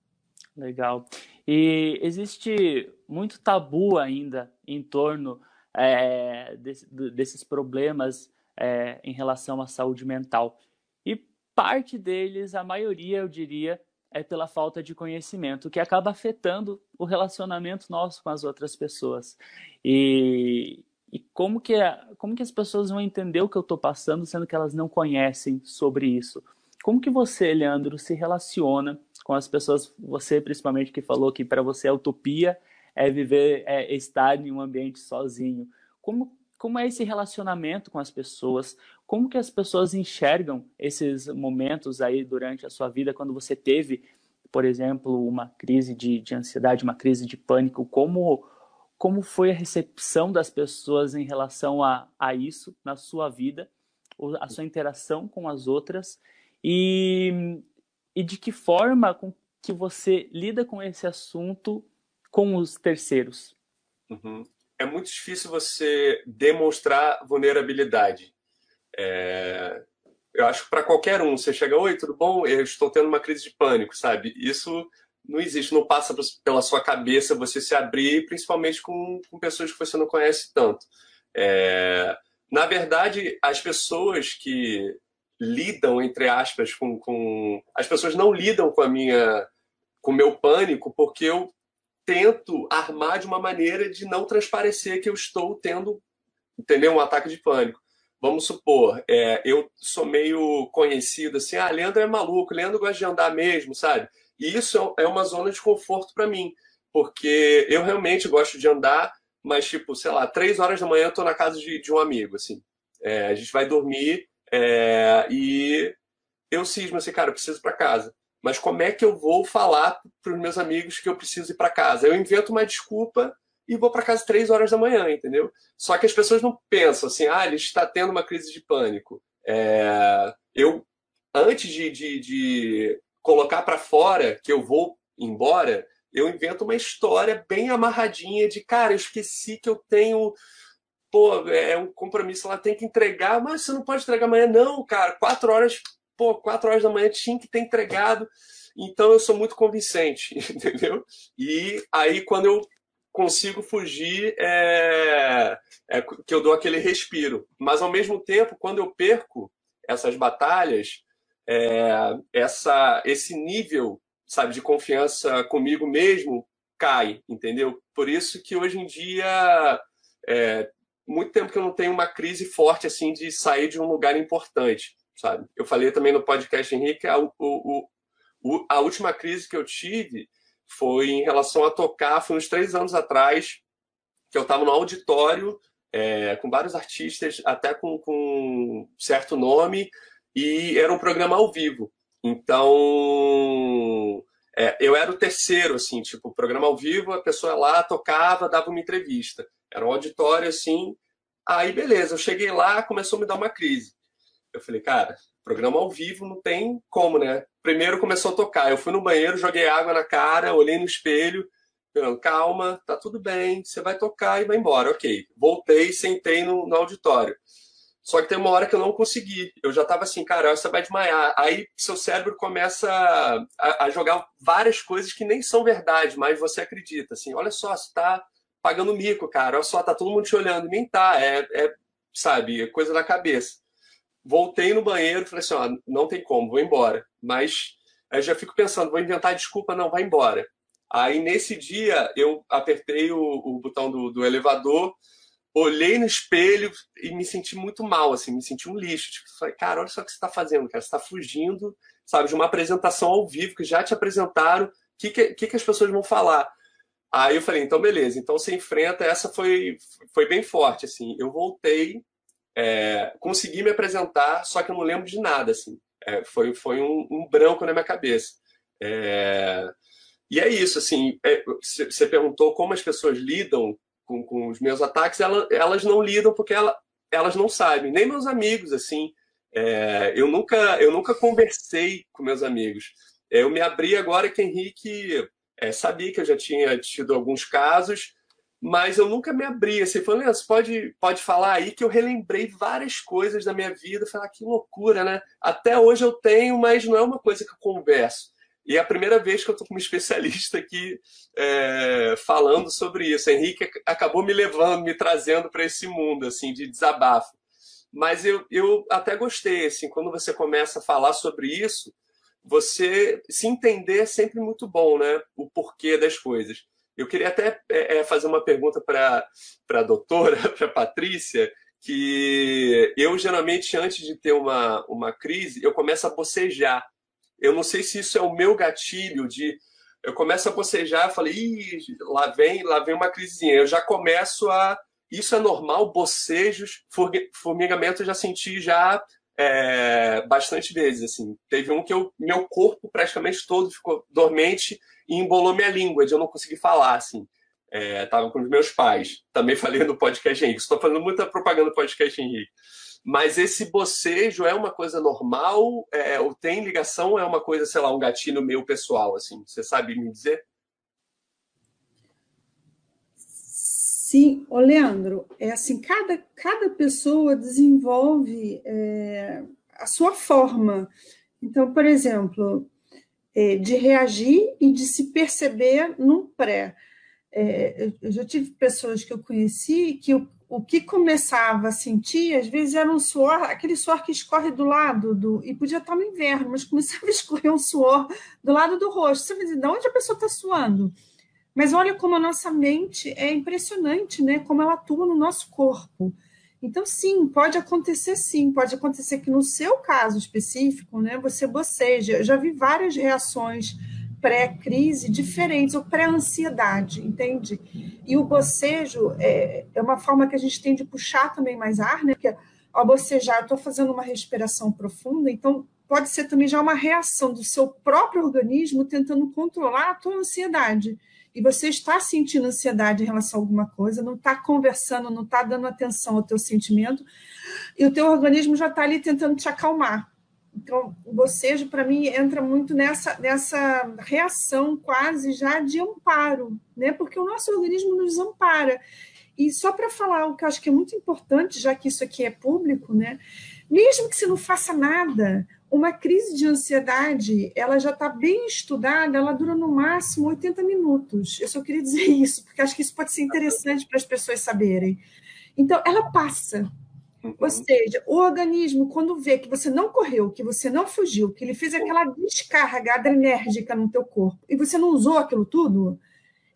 Legal. E existe muito tabu ainda em torno é, desse, desses problemas é, em relação à saúde mental. E parte deles, a maioria, eu diria, é pela falta de conhecimento, que acaba afetando o relacionamento nosso com as outras pessoas. E, e como, que, como que as pessoas vão entender o que eu estou passando, sendo que elas não conhecem sobre isso? Como que você, Leandro, se relaciona com as pessoas, você principalmente que falou que para você a utopia é viver, é estar em um ambiente sozinho. Como, como é esse relacionamento com as pessoas? Como que as pessoas enxergam esses momentos aí durante a sua vida, quando você teve, por exemplo, uma crise de, de ansiedade, uma crise de pânico? Como, como foi a recepção das pessoas em relação a, a isso na sua vida, a sua interação com as outras e, e de que forma com que você lida com esse assunto com os terceiros? Uhum. É muito difícil você demonstrar vulnerabilidade. É, eu acho que para qualquer um, você chega, oi, tudo bom? Eu estou tendo uma crise de pânico, sabe? Isso não existe, não passa pela sua cabeça você se abrir, principalmente com, com pessoas que você não conhece tanto. É, na verdade, as pessoas que lidam, entre aspas, com, com. As pessoas não lidam com a minha. com o meu pânico, porque eu tento armar de uma maneira de não transparecer que eu estou tendo, entendeu? Um ataque de pânico vamos supor, é, eu sou meio conhecido assim, ah, Leandro é maluco, Leandro gosta de andar mesmo, sabe? E isso é uma zona de conforto para mim, porque eu realmente gosto de andar, mas tipo, sei lá, três horas da manhã eu tô na casa de, de um amigo, assim, é, a gente vai dormir é, e eu cismo assim, cara, eu preciso para casa. Mas como é que eu vou falar para meus amigos que eu preciso ir para casa? Eu invento uma desculpa e vou para casa três horas da manhã, entendeu? Só que as pessoas não pensam assim, ah, ele está tendo uma crise de pânico. É... eu, antes de, de, de colocar para fora que eu vou embora, eu invento uma história bem amarradinha de, cara, eu esqueci que eu tenho pô, é um compromisso lá, tem que entregar, mas você não pode entregar amanhã, não, cara, quatro horas, pô, quatro horas da manhã tinha que ter entregado, então eu sou muito convincente, <laughs> entendeu? E aí quando eu consigo fugir é, é, que eu dou aquele respiro. Mas ao mesmo tempo, quando eu perco essas batalhas, é, essa, esse nível, sabe, de confiança comigo mesmo cai, entendeu? Por isso que hoje em dia é, muito tempo que eu não tenho uma crise forte assim de sair de um lugar importante, sabe? Eu falei também no podcast Henrique a, o, o, a última crise que eu tive foi em relação a tocar, foi uns três anos atrás, que eu estava no auditório é, com vários artistas, até com, com certo nome, e era um programa ao vivo. Então, é, eu era o terceiro, assim, tipo, programa ao vivo, a pessoa lá tocava, dava uma entrevista. Era um auditório, assim. Aí, beleza, eu cheguei lá, começou a me dar uma crise. Eu falei, cara, programa ao vivo não tem como, né? Primeiro começou a tocar. Eu fui no banheiro, joguei água na cara, olhei no espelho, falando, calma, tá tudo bem, você vai tocar e vai embora. Ok. Voltei, sentei no, no auditório. Só que tem uma hora que eu não consegui. Eu já estava assim, cara, você vai desmaiar. Aí seu cérebro começa a, a, jogar várias coisas que nem são verdade, mas você acredita. Assim, olha só, você está pagando mico, cara. Olha só, tá todo mundo te olhando. Nem tá, é, é sabe, é coisa da cabeça. Voltei no banheiro falei assim, ó, não tem como, vou embora. Mas aí já fico pensando, vou inventar desculpa, não, vai embora. Aí nesse dia eu apertei o, o botão do, do elevador olhei no espelho e me senti muito mal, assim, me senti um lixo. Tipo, falei, cara, olha só o que você está fazendo, cara. Você está fugindo, sabe, de uma apresentação ao vivo que já te apresentaram, o que, que, que, as pessoas vão falar? Aí eu falei, então beleza, então você enfrenta, essa foi, foi bem forte, assim. Eu voltei, é, consegui me apresentar, só que eu não lembro de nada, assim. É, foi foi um, um, branco na minha cabeça. É, e é isso, assim, é, você perguntou como as pessoas lidam com, com os meus ataques, ela, elas não lidam porque ela, elas não sabem. Nem meus amigos, assim. É, eu, nunca, eu nunca conversei com meus amigos. Eu me abri agora que Henrique é, sabia que eu já tinha tido alguns casos, mas eu nunca me abri. Assim, falou, você pode, pode falar aí que eu relembrei várias coisas da minha vida. Falar, ah, que loucura, né? Até hoje eu tenho, mas não é uma coisa que eu converso. E é a primeira vez que eu estou com um especialista aqui é, falando sobre isso. Henrique acabou me levando, me trazendo para esse mundo assim de desabafo. Mas eu, eu até gostei, assim, quando você começa a falar sobre isso, você se entender é sempre muito bom, né? O porquê das coisas. Eu queria até é, é fazer uma pergunta para a doutora, <laughs> para a Patrícia, que eu geralmente, antes de ter uma, uma crise, eu começo a bocejar. Eu não sei se isso é o meu gatilho de. Eu começo a bocejar, falei, Ih, lá vem, lá vem uma crisinha. Eu já começo a. Isso é normal, bocejos, formigamento eu já senti já é, bastante vezes. Assim. Teve um que eu, meu corpo praticamente todo ficou dormente e embolou minha língua, de eu não conseguir falar. Assim. É, tava com os meus pais. Também <laughs> falei no podcast Henrique. Estou fazendo muita propaganda no podcast Henrique. Mas esse bocejo é uma coisa normal? É, ou tem ligação? É uma coisa, sei lá, um gatilho meu pessoal, assim? Você sabe me dizer? Sim, ô Leandro, é assim, cada, cada pessoa desenvolve é, a sua forma. Então, por exemplo, é, de reagir e de se perceber num pré. É, eu já tive pessoas que eu conheci que o que começava a sentir, às vezes era um suor, aquele suor que escorre do lado, do, e podia estar no inverno, mas começava a <laughs> escorrer um suor do lado do rosto. Você dizer, de onde a pessoa está suando? Mas olha como a nossa mente é impressionante, né? Como ela atua no nosso corpo. Então, sim, pode acontecer sim, pode acontecer que no seu caso específico, né, você boceja. Eu já vi várias reações pré-crise diferentes, ou pré-ansiedade, entende? E o bocejo é, é, uma forma que a gente tem de puxar também mais ar, né? Porque ao bocejar, eu estou fazendo uma respiração profunda, então pode ser também já uma reação do seu próprio organismo tentando controlar a tua ansiedade. E você está sentindo ansiedade em relação a alguma coisa, não está conversando, não está dando atenção ao teu sentimento, e o teu organismo já está ali tentando te acalmar. Então, o bocejo, para mim, entra muito nessa, nessa reação quase já de amparo, né? Porque o nosso organismo nos ampara. E só para falar o que eu acho que é muito importante, já que isso aqui é público, né? Mesmo que você não faça nada, uma crise de ansiedade, ela já está bem estudada, ela dura no máximo 80 minutos. Eu só queria dizer isso, porque acho que isso pode ser interessante para as pessoas saberem. Então, ela passa, ou seja, o organismo, quando vê que você não correu, que você não fugiu, que ele fez aquela descarga adrenérgica no teu corpo e você não usou aquilo tudo,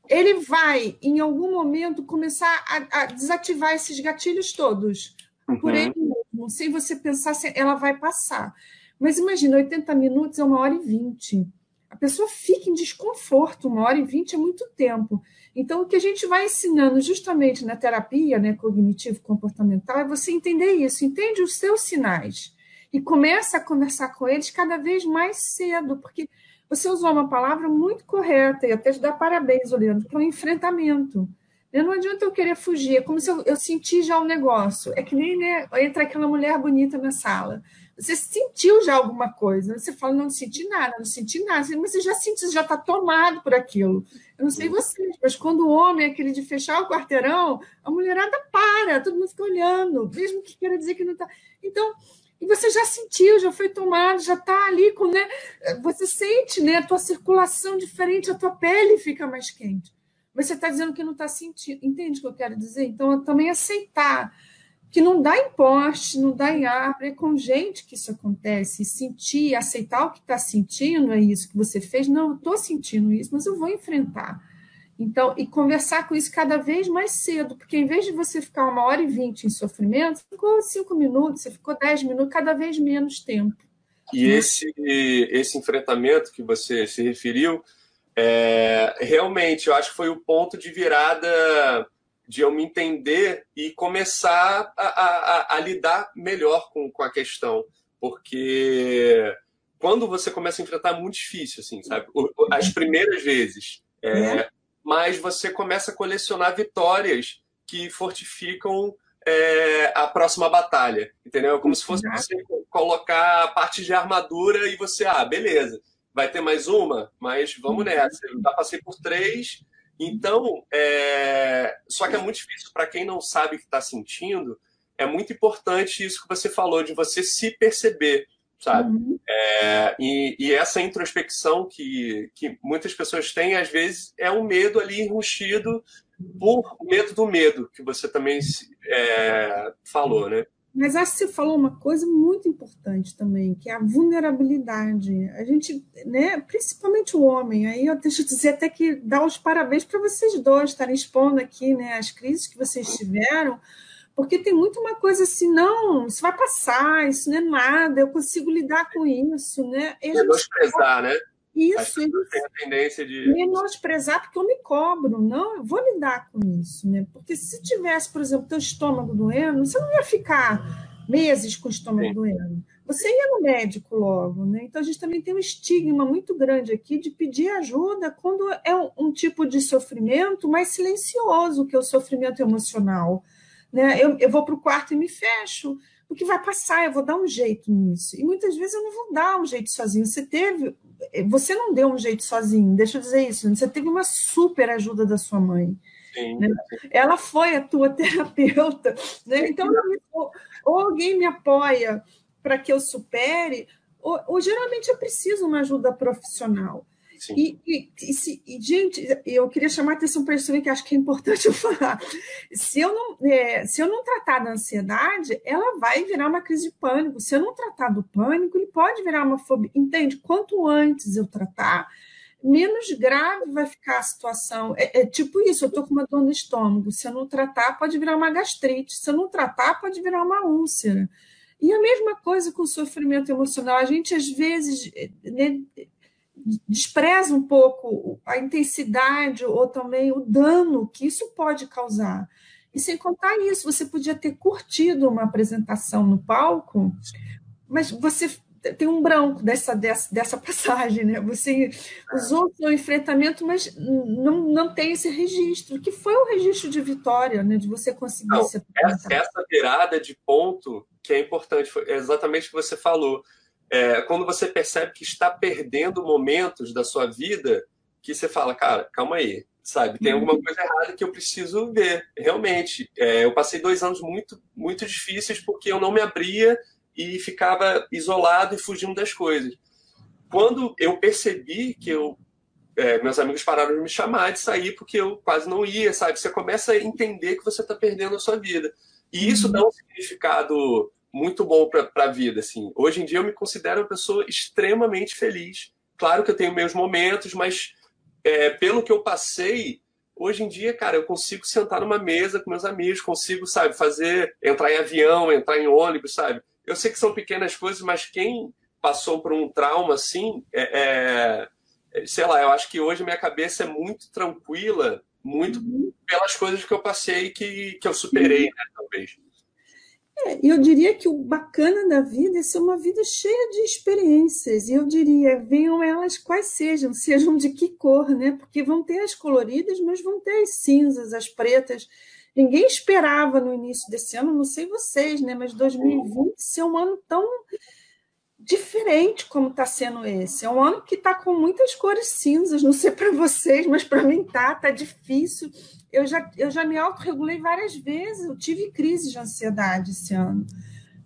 ele vai, em algum momento, começar a, a desativar esses gatilhos todos. Uhum. Por ele mesmo, sem você pensar, se ela vai passar. Mas imagina, 80 minutos é uma hora e vinte. A pessoa fica em desconforto, uma hora e vinte é muito tempo. Então, o que a gente vai ensinando justamente na terapia né, cognitivo-comportamental é você entender isso, entende os seus sinais. e começa a conversar com eles cada vez mais cedo, porque você usou uma palavra muito correta e até te dar parabéns, Oleandro, para o enfrentamento. Não adianta eu querer fugir, é como se eu, eu senti já o um negócio. É que nem né, entra aquela mulher bonita na sala. Você sentiu já alguma coisa. Você fala, não, não senti nada, não senti nada. Mas você já sentiu, já está tomado por aquilo. Eu não sei vocês, mas quando o homem é aquele de fechar o quarteirão, a mulherada para, todo mundo fica olhando, mesmo que queira dizer que não está. Então, e você já sentiu, já foi tomado, já está ali com, né? Você sente, né? A tua circulação diferente, a tua pele fica mais quente mas você está dizendo que não está sentindo. Entende o que eu quero dizer? Então, também aceitar que não dá em poste, não dá em árvore, é com gente que isso acontece, sentir, aceitar o que está sentindo, é isso que você fez, não, eu estou sentindo isso, mas eu vou enfrentar. Então, e conversar com isso cada vez mais cedo, porque em vez de você ficar uma hora e vinte em sofrimento, você ficou cinco minutos, você ficou dez minutos, cada vez menos tempo. E esse, esse enfrentamento que você se referiu, é, realmente, eu acho que foi o ponto de virada de eu me entender e começar a, a, a lidar melhor com, com a questão. Porque quando você começa a enfrentar, é muito difícil, assim, sabe? As primeiras vezes. É, é. Mas você começa a colecionar vitórias que fortificam é, a próxima batalha, entendeu? Como se fosse você colocar parte de armadura e você, ah, beleza vai ter mais uma, mas vamos uhum. nessa. Eu já passei por três. Então, é... só que é muito difícil para quem não sabe o que está sentindo. É muito importante isso que você falou, de você se perceber, sabe? Uhum. É... E, e, essa introspecção que, que muitas pessoas têm, às vezes, é um medo ali enrustido por medo do medo, que você também é... falou, né? Mas acho que você falou uma coisa muito importante também, que é a vulnerabilidade. A gente, né, principalmente o homem, aí eu deixo dizer até que dar os parabéns para vocês dois estarem expondo aqui né, as crises que vocês tiveram, porque tem muito uma coisa assim, não, isso vai passar, isso não é nada, eu consigo lidar com isso. Né? Menosprezar, né? Isso, isso. Tem a tendência de. Menosprezar porque eu me cobro. Não, eu vou lidar com isso. Né? Porque se tivesse, por exemplo, teu estômago doendo, você não ia ficar meses com o estômago Sim. doendo. Você ia no médico logo. Né? Então a gente também tem um estigma muito grande aqui de pedir ajuda quando é um, tipo de sofrimento mais silencioso, que é o sofrimento emocional. Né? Eu, eu vou para o quarto e me fecho porque vai passar, eu vou dar um jeito nisso. E muitas vezes eu não vou dar um jeito sozinho. Você teve você não deu um jeito sozinho, deixa eu dizer isso, você teve uma super ajuda da sua mãe. Né? Ela foi a tua <laughs> terapeuta, né? Então, ou, ou alguém me apoia para que eu supere, ou, ou geralmente eu preciso uma ajuda profissional. E, e, e, se, e, gente, eu queria chamar a atenção para isso que acho que é importante <laughs> eu falar. Se eu, não, é, se eu não tratar da ansiedade, ela vai virar uma crise de pânico. Se eu não tratar do pânico, ele pode virar uma fobia. Entende? Quanto antes eu tratar, menos grave vai ficar a situação. É, é tipo isso, eu estou com uma dor no estômago. Se eu não tratar, pode virar uma gastrite. Se eu não tratar, pode virar uma úlcera. E a mesma coisa com o sofrimento emocional. A gente, às vezes, né, despreza um pouco a intensidade ou também o dano que isso pode causar. E sem contar isso, você podia ter curtido uma apresentação no palco, mas você tem um branco dessa, dessa, dessa <laughs> passagem, né? Você usou o seu enfrentamento, mas não, não tem esse registro, que foi um registro de vitória, né? De você conseguir não, se apresentar. Essa, essa virada de ponto que é importante, foi exatamente o que você falou é, quando você percebe que está perdendo momentos da sua vida, que você fala, cara, calma aí, sabe? Tem alguma uhum. coisa errada que eu preciso ver. Realmente, é, eu passei dois anos muito, muito difíceis porque eu não me abria e ficava isolado e fugindo das coisas. Quando eu percebi que eu é, meus amigos pararam de me chamar de sair porque eu quase não ia, sabe? Você começa a entender que você está perdendo a sua vida. E isso uhum. dá um significado muito bom para a vida. Assim. Hoje em dia eu me considero uma pessoa extremamente feliz. Claro que eu tenho meus momentos, mas é, pelo que eu passei, hoje em dia, cara, eu consigo sentar numa mesa com meus amigos, consigo, sabe, fazer, entrar em avião, entrar em ônibus, sabe? Eu sei que são pequenas coisas, mas quem passou por um trauma assim, é, é, sei lá, eu acho que hoje minha cabeça é muito tranquila, muito uhum. pelas coisas que eu passei que, que eu superei, né, talvez. É, eu diria que o bacana da vida é ser uma vida cheia de experiências. E eu diria, venham elas quais sejam, sejam de que cor, né? Porque vão ter as coloridas, mas vão ter as cinzas, as pretas. Ninguém esperava no início desse ano, não sei vocês, né? Mas 2020 ser um ano tão diferente como está sendo esse. É um ano que está com muitas cores cinzas, não sei para vocês, mas para mim tá, tá difícil. Eu já, eu já me autorregulei várias vezes, eu tive crise de ansiedade esse ano.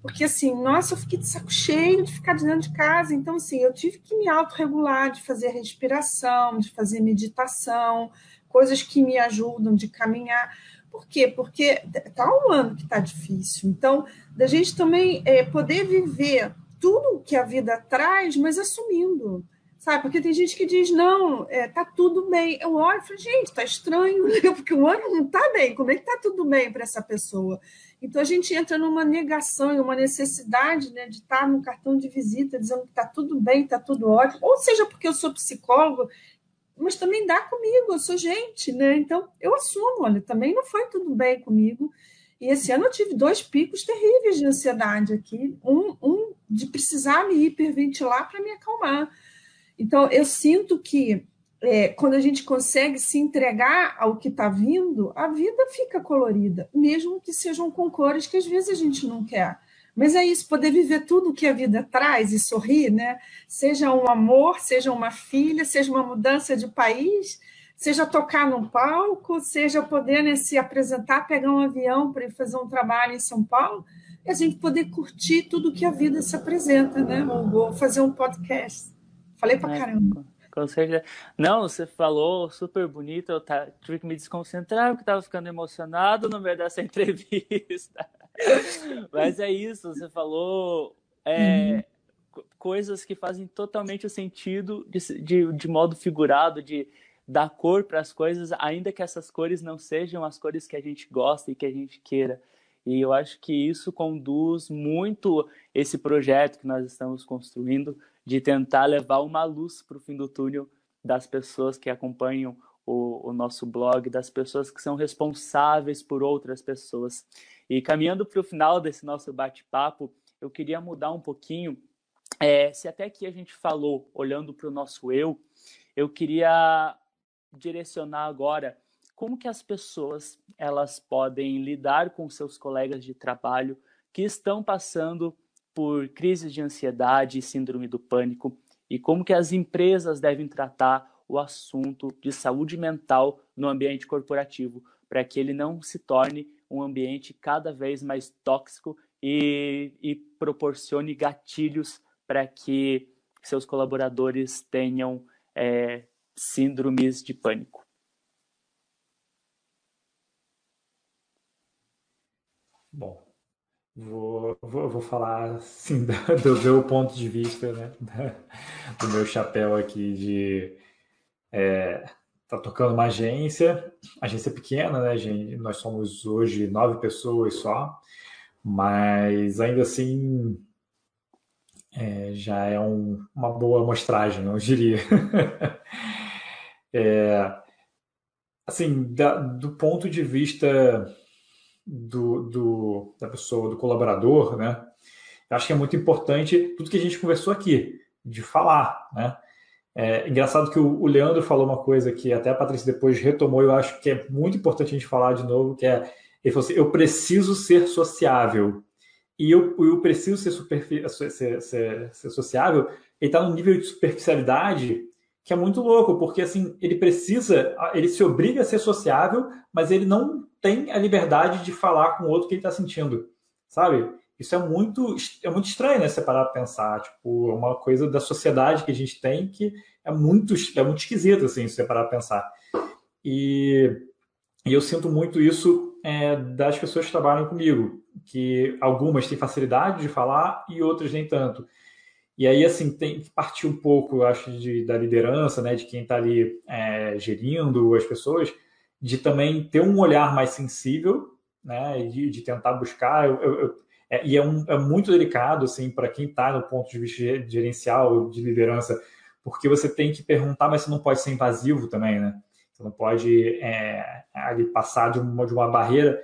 Porque assim, nossa, eu fiquei de saco cheio de ficar dentro de casa. Então, assim, eu tive que me autorregular, de fazer respiração, de fazer meditação, coisas que me ajudam de caminhar. Por quê? Porque tá um ano que está difícil. Então, da gente também é, poder viver tudo que a vida traz, mas assumindo. Sabe? Porque tem gente que diz, não, é, tá tudo bem. Eu olho e falo, gente, tá estranho, <laughs> né? porque o ano não tá bem. Como é que tá tudo bem para essa pessoa? Então a gente entra numa negação e uma necessidade né, de estar no cartão de visita dizendo que tá tudo bem, tá tudo ótimo. Ou seja, porque eu sou psicólogo, mas também dá comigo, eu sou gente, né? Então eu assumo, olha, também não foi tudo bem comigo. E esse ano eu tive dois picos terríveis de ansiedade aqui. Um, um de precisar me hiperventilar para me acalmar. Então, eu sinto que é, quando a gente consegue se entregar ao que está vindo, a vida fica colorida, mesmo que sejam com cores que às vezes a gente não quer. Mas é isso, poder viver tudo que a vida traz e sorrir, né? Seja um amor, seja uma filha, seja uma mudança de país, seja tocar num palco, seja poder né, se apresentar, pegar um avião para ir fazer um trabalho em São Paulo é a gente poder curtir tudo que a vida se apresenta, né? Ou fazer um podcast. Falei pra é, caramba. Com certeza. Não, você falou super bonito, eu tá, tive que me desconcentrar porque estava ficando emocionado no meio dessa <laughs> entrevista. Mas é isso, você falou é, uhum. coisas que fazem totalmente o sentido de, de, de modo figurado, de dar cor para as coisas, ainda que essas cores não sejam as cores que a gente gosta e que a gente queira. E eu acho que isso conduz muito esse projeto que nós estamos construindo de tentar levar uma luz para o fim do túnel das pessoas que acompanham o, o, nosso blog, das pessoas que são responsáveis por outras pessoas. E caminhando para o final desse nosso bate-papo, eu queria mudar um pouquinho. É, se até aqui a gente falou olhando para o nosso eu, eu queria direcionar agora como que as pessoas elas podem lidar com seus colegas de trabalho que estão passando por crises de ansiedade e síndrome do pânico e como que as empresas devem tratar o assunto de saúde mental no ambiente corporativo para que ele não se torne um ambiente cada vez mais tóxico e, e proporcione gatilhos para que seus colaboradores tenham é, síndromes de pânico. Bom, vou, vou, vou falar assim <laughs> do, meu ponto de vista, né? <laughs> Do meu chapéu aqui de é, tá tocando uma agência, agência pequena, né, gente? Nós somos hoje nove pessoas só, mas ainda assim é, já é um, uma boa amostragem, eu diria. <laughs> é, assim, da, do ponto de vista do, do, da pessoa, do colaborador, né? Eu acho que é muito importante tudo que a gente conversou aqui, de falar, né? É engraçado que o, o Leandro falou uma coisa que até a Patrícia depois retomou, eu acho que é muito importante a gente falar de novo, que é, ele falou assim, eu preciso ser sociável. E eu, eu preciso ser, ser, ser, ser sociável, ele está num nível de superficialidade que é muito louco, porque assim, ele precisa, ele se obriga a ser sociável, mas ele não tem a liberdade de falar com o outro que ele está sentindo, sabe? Isso é muito, é muito estranho, né? Separar pensar, tipo, é uma coisa da sociedade que a gente tem que é muito, é muito esquisito, assim, separar pensar. E, e eu sinto muito isso é, das pessoas que trabalham comigo, que algumas têm facilidade de falar e outras nem tanto. E aí, assim, tem que partir um pouco, eu acho, de, da liderança, né, de quem está ali é, gerindo as pessoas, de também ter um olhar mais sensível, né, de, de tentar buscar. Eu, eu, eu, é, e é, um, é, muito delicado, assim, para quem está no ponto de vista gerencial, de liderança, porque você tem que perguntar, mas você não pode ser invasivo também, né? Você não pode é, passar de uma, de uma barreira.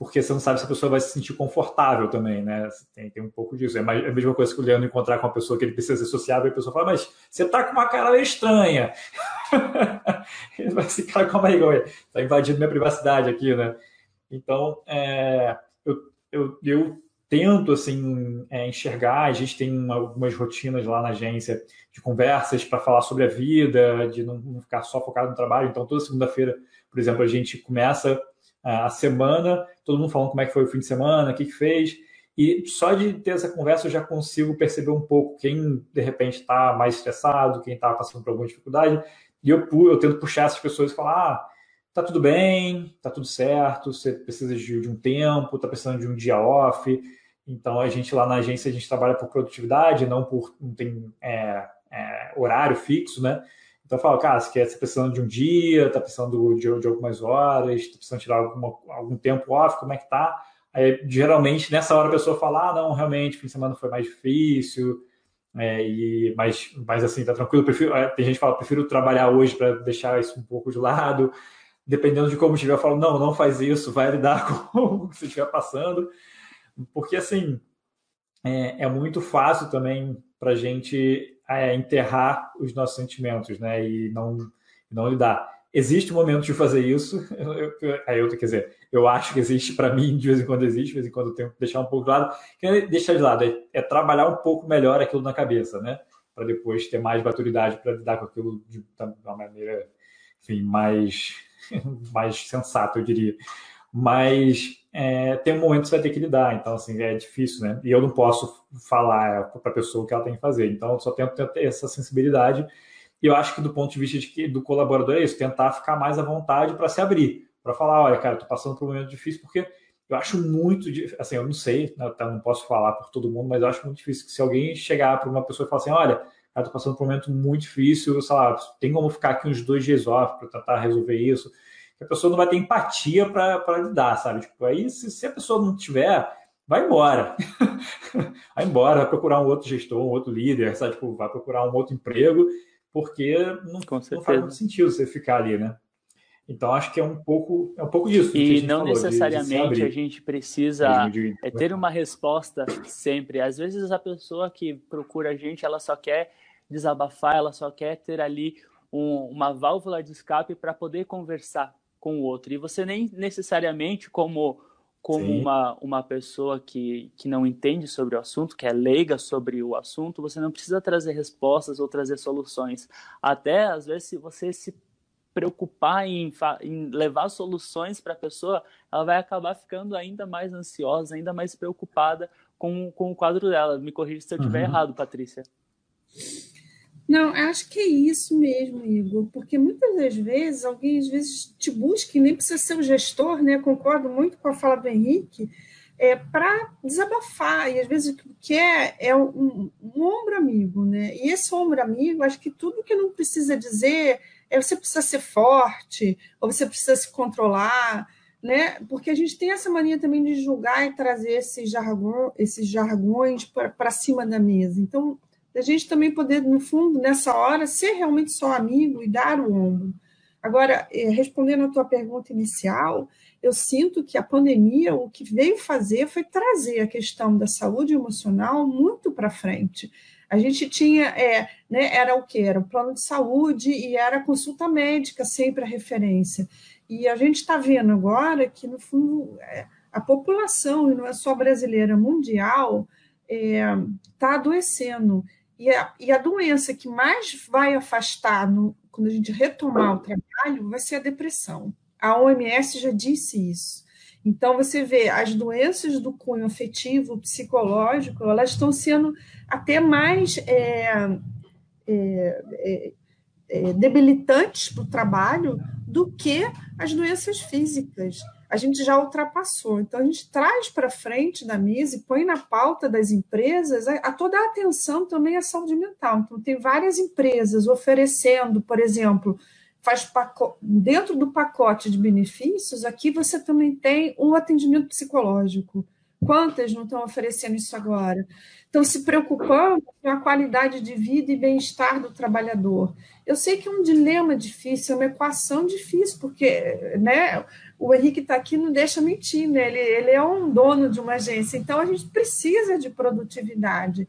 Porque você não sabe se a pessoa vai se sentir confortável também, né? Tem, tem um pouco disso. É, é a mesma coisa que o Leandro encontrar com uma pessoa que ele precisa ser sociável e a pessoa fala, mas você tá com uma cara meio estranha. <laughs> ele vai se cara, calma aí, tá invadindo minha privacidade aqui, né? Então, é, eu, eu, eu tento assim é, enxergar. A gente tem uma, algumas rotinas lá na agência de conversas para falar sobre a vida, de não, não, ficar só focado no trabalho. Então, toda segunda-feira, por exemplo, a gente começa a semana, todo mundo falando como é que foi o fim de semana, o que, que fez. E só de ter essa conversa eu já consigo perceber um pouco quem de repente está mais estressado, quem está passando por alguma dificuldade. E eu, eu tento puxar essas pessoas e falar: ah, tá tudo bem, tá tudo certo, você precisa de, de um tempo, tá precisando de um dia off. Então a gente lá na agência a gente trabalha por produtividade, não por não tem é, é, horário fixo, né? Então eu falo, cara, você quer, tá precisando de um dia, está precisando de, de, algumas horas, está precisando tirar alguma, algum tempo off, como é que tá? Aí, geralmente, nessa hora a pessoa fala, ah, não, realmente, fim de semana foi mais difícil, é, e, mas, mas assim, tá tranquilo, prefiro, é, tem gente que fala, prefiro trabalhar hoje para deixar isso um pouco de lado, dependendo de como estiver, eu falo, não, não faz isso, vai lidar <laughs> com o que você estiver passando, porque assim, é, é muito fácil também para gente é, enterrar os nossos sentimentos, né? E não, não lidar. Existe um momento de fazer isso. <laughs> Aí eu, quer dizer, eu acho que existe para mim, de vez em quando existe, de vez em quando eu tenho que deixar um pouco de lado. Deixar de lado é, é trabalhar um pouco melhor aquilo na cabeça, né? Para depois ter mais maturidade para lidar com aquilo de, de uma maneira, enfim, mais, <laughs> mais sensata, eu diria. Mas é, tem um momento que você vai ter que lidar, então assim, é difícil, né? E eu não posso falar para a pessoa o que ela tem que fazer, então só tento ter essa sensibilidade. E eu acho que do ponto de vista de que, do colaborador é isso, tentar ficar mais à vontade para se abrir, para falar, olha, cara, estou passando por um momento difícil, porque eu acho muito, assim, eu não sei, né, tá, não posso falar por todo mundo, mas eu acho muito difícil que se alguém chegar para uma pessoa e falar assim, olha, estou passando por um momento muito difícil, sei lá, tem como ficar aqui uns dois dias off para tentar resolver isso, que a pessoa não vai ter empatia para lidar, sabe? Tipo, aí, se, se a pessoa não tiver, vai embora. <laughs> vai embora, vai procurar um outro gestor, um outro líder, sabe? Tipo, vai procurar um outro emprego, porque não, não faz muito sentido você ficar ali, né? Então acho que é um pouco é um pouco disso. E não falou, necessariamente de, de a gente precisa de, é ter uma resposta sempre. Às vezes a pessoa que procura a gente, ela só quer desabafar, ela só quer ter ali um, uma válvula de escape para poder conversar com o outro. E você nem necessariamente, como, como uma, uma pessoa que, que não entende sobre o assunto, que é leiga sobre o assunto, você não precisa trazer respostas ou trazer soluções. Até, às vezes, se você se preocupar em, em levar soluções para a pessoa, ela vai acabar ficando ainda mais ansiosa, ainda mais preocupada com, com o quadro dela. Me corrija se eu estiver uhum. errado, Patrícia. Não, acho que é isso mesmo, Igor, porque muitas das vezes alguém às vezes te busca, e nem precisa ser o gestor, né? Concordo muito com a fala do Henrique, é, para desabafar, e às vezes o que quer é um, um, ombro amigo, né? E esse ombro amigo, acho que tudo que não precisa dizer é você precisa ser forte, ou você precisa se controlar, né? Porque a gente tem essa mania também de julgar e trazer esses, esses jargões para cima da mesa. Então, da gente também poder, no fundo, nessa hora, ser realmente só amigo e dar o ombro. Agora, eh, respondendo à tua pergunta inicial, eu sinto que a pandemia, o que veio fazer foi trazer a questão da saúde emocional muito para frente. A gente tinha, é, né, era o que? Era o plano de saúde e era a consulta médica sempre a referência. E a gente está vendo agora que, no fundo, é, a população, e não é só brasileira, mundial, está é, tá adoecendo. E a, e a doença que mais vai afastar no, quando a gente retomar o trabalho vai ser a depressão. A OMS já disse isso. Então, você vê, as doenças do cunho afetivo, psicológico, elas estão sendo até mais é, é, é, é debilitantes para o trabalho do que as doenças físicas a gente já ultrapassou. Então, a gente traz para frente da mesa e põe na pauta das empresas a, a, toda a atenção também à saúde mental. Então, tem várias empresas oferecendo, por exemplo, faz dentro do pacote de benefícios, aqui você também tem um atendimento psicológico. Quantas não estão oferecendo isso agora? Estão se preocupando com a qualidade de vida e bem-estar do trabalhador. Eu sei que é um dilema difícil, é uma equação difícil, porque né, o Henrique está aqui não deixa mentir, né? Ele, ele é um dono de uma agência, então a gente precisa de produtividade.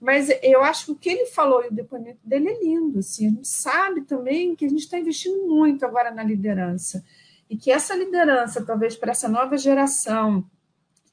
Mas eu acho que o que ele falou e o depoimento dele é lindo. Assim, a gente sabe também que a gente está investindo muito agora na liderança. E que essa liderança, talvez para essa nova geração,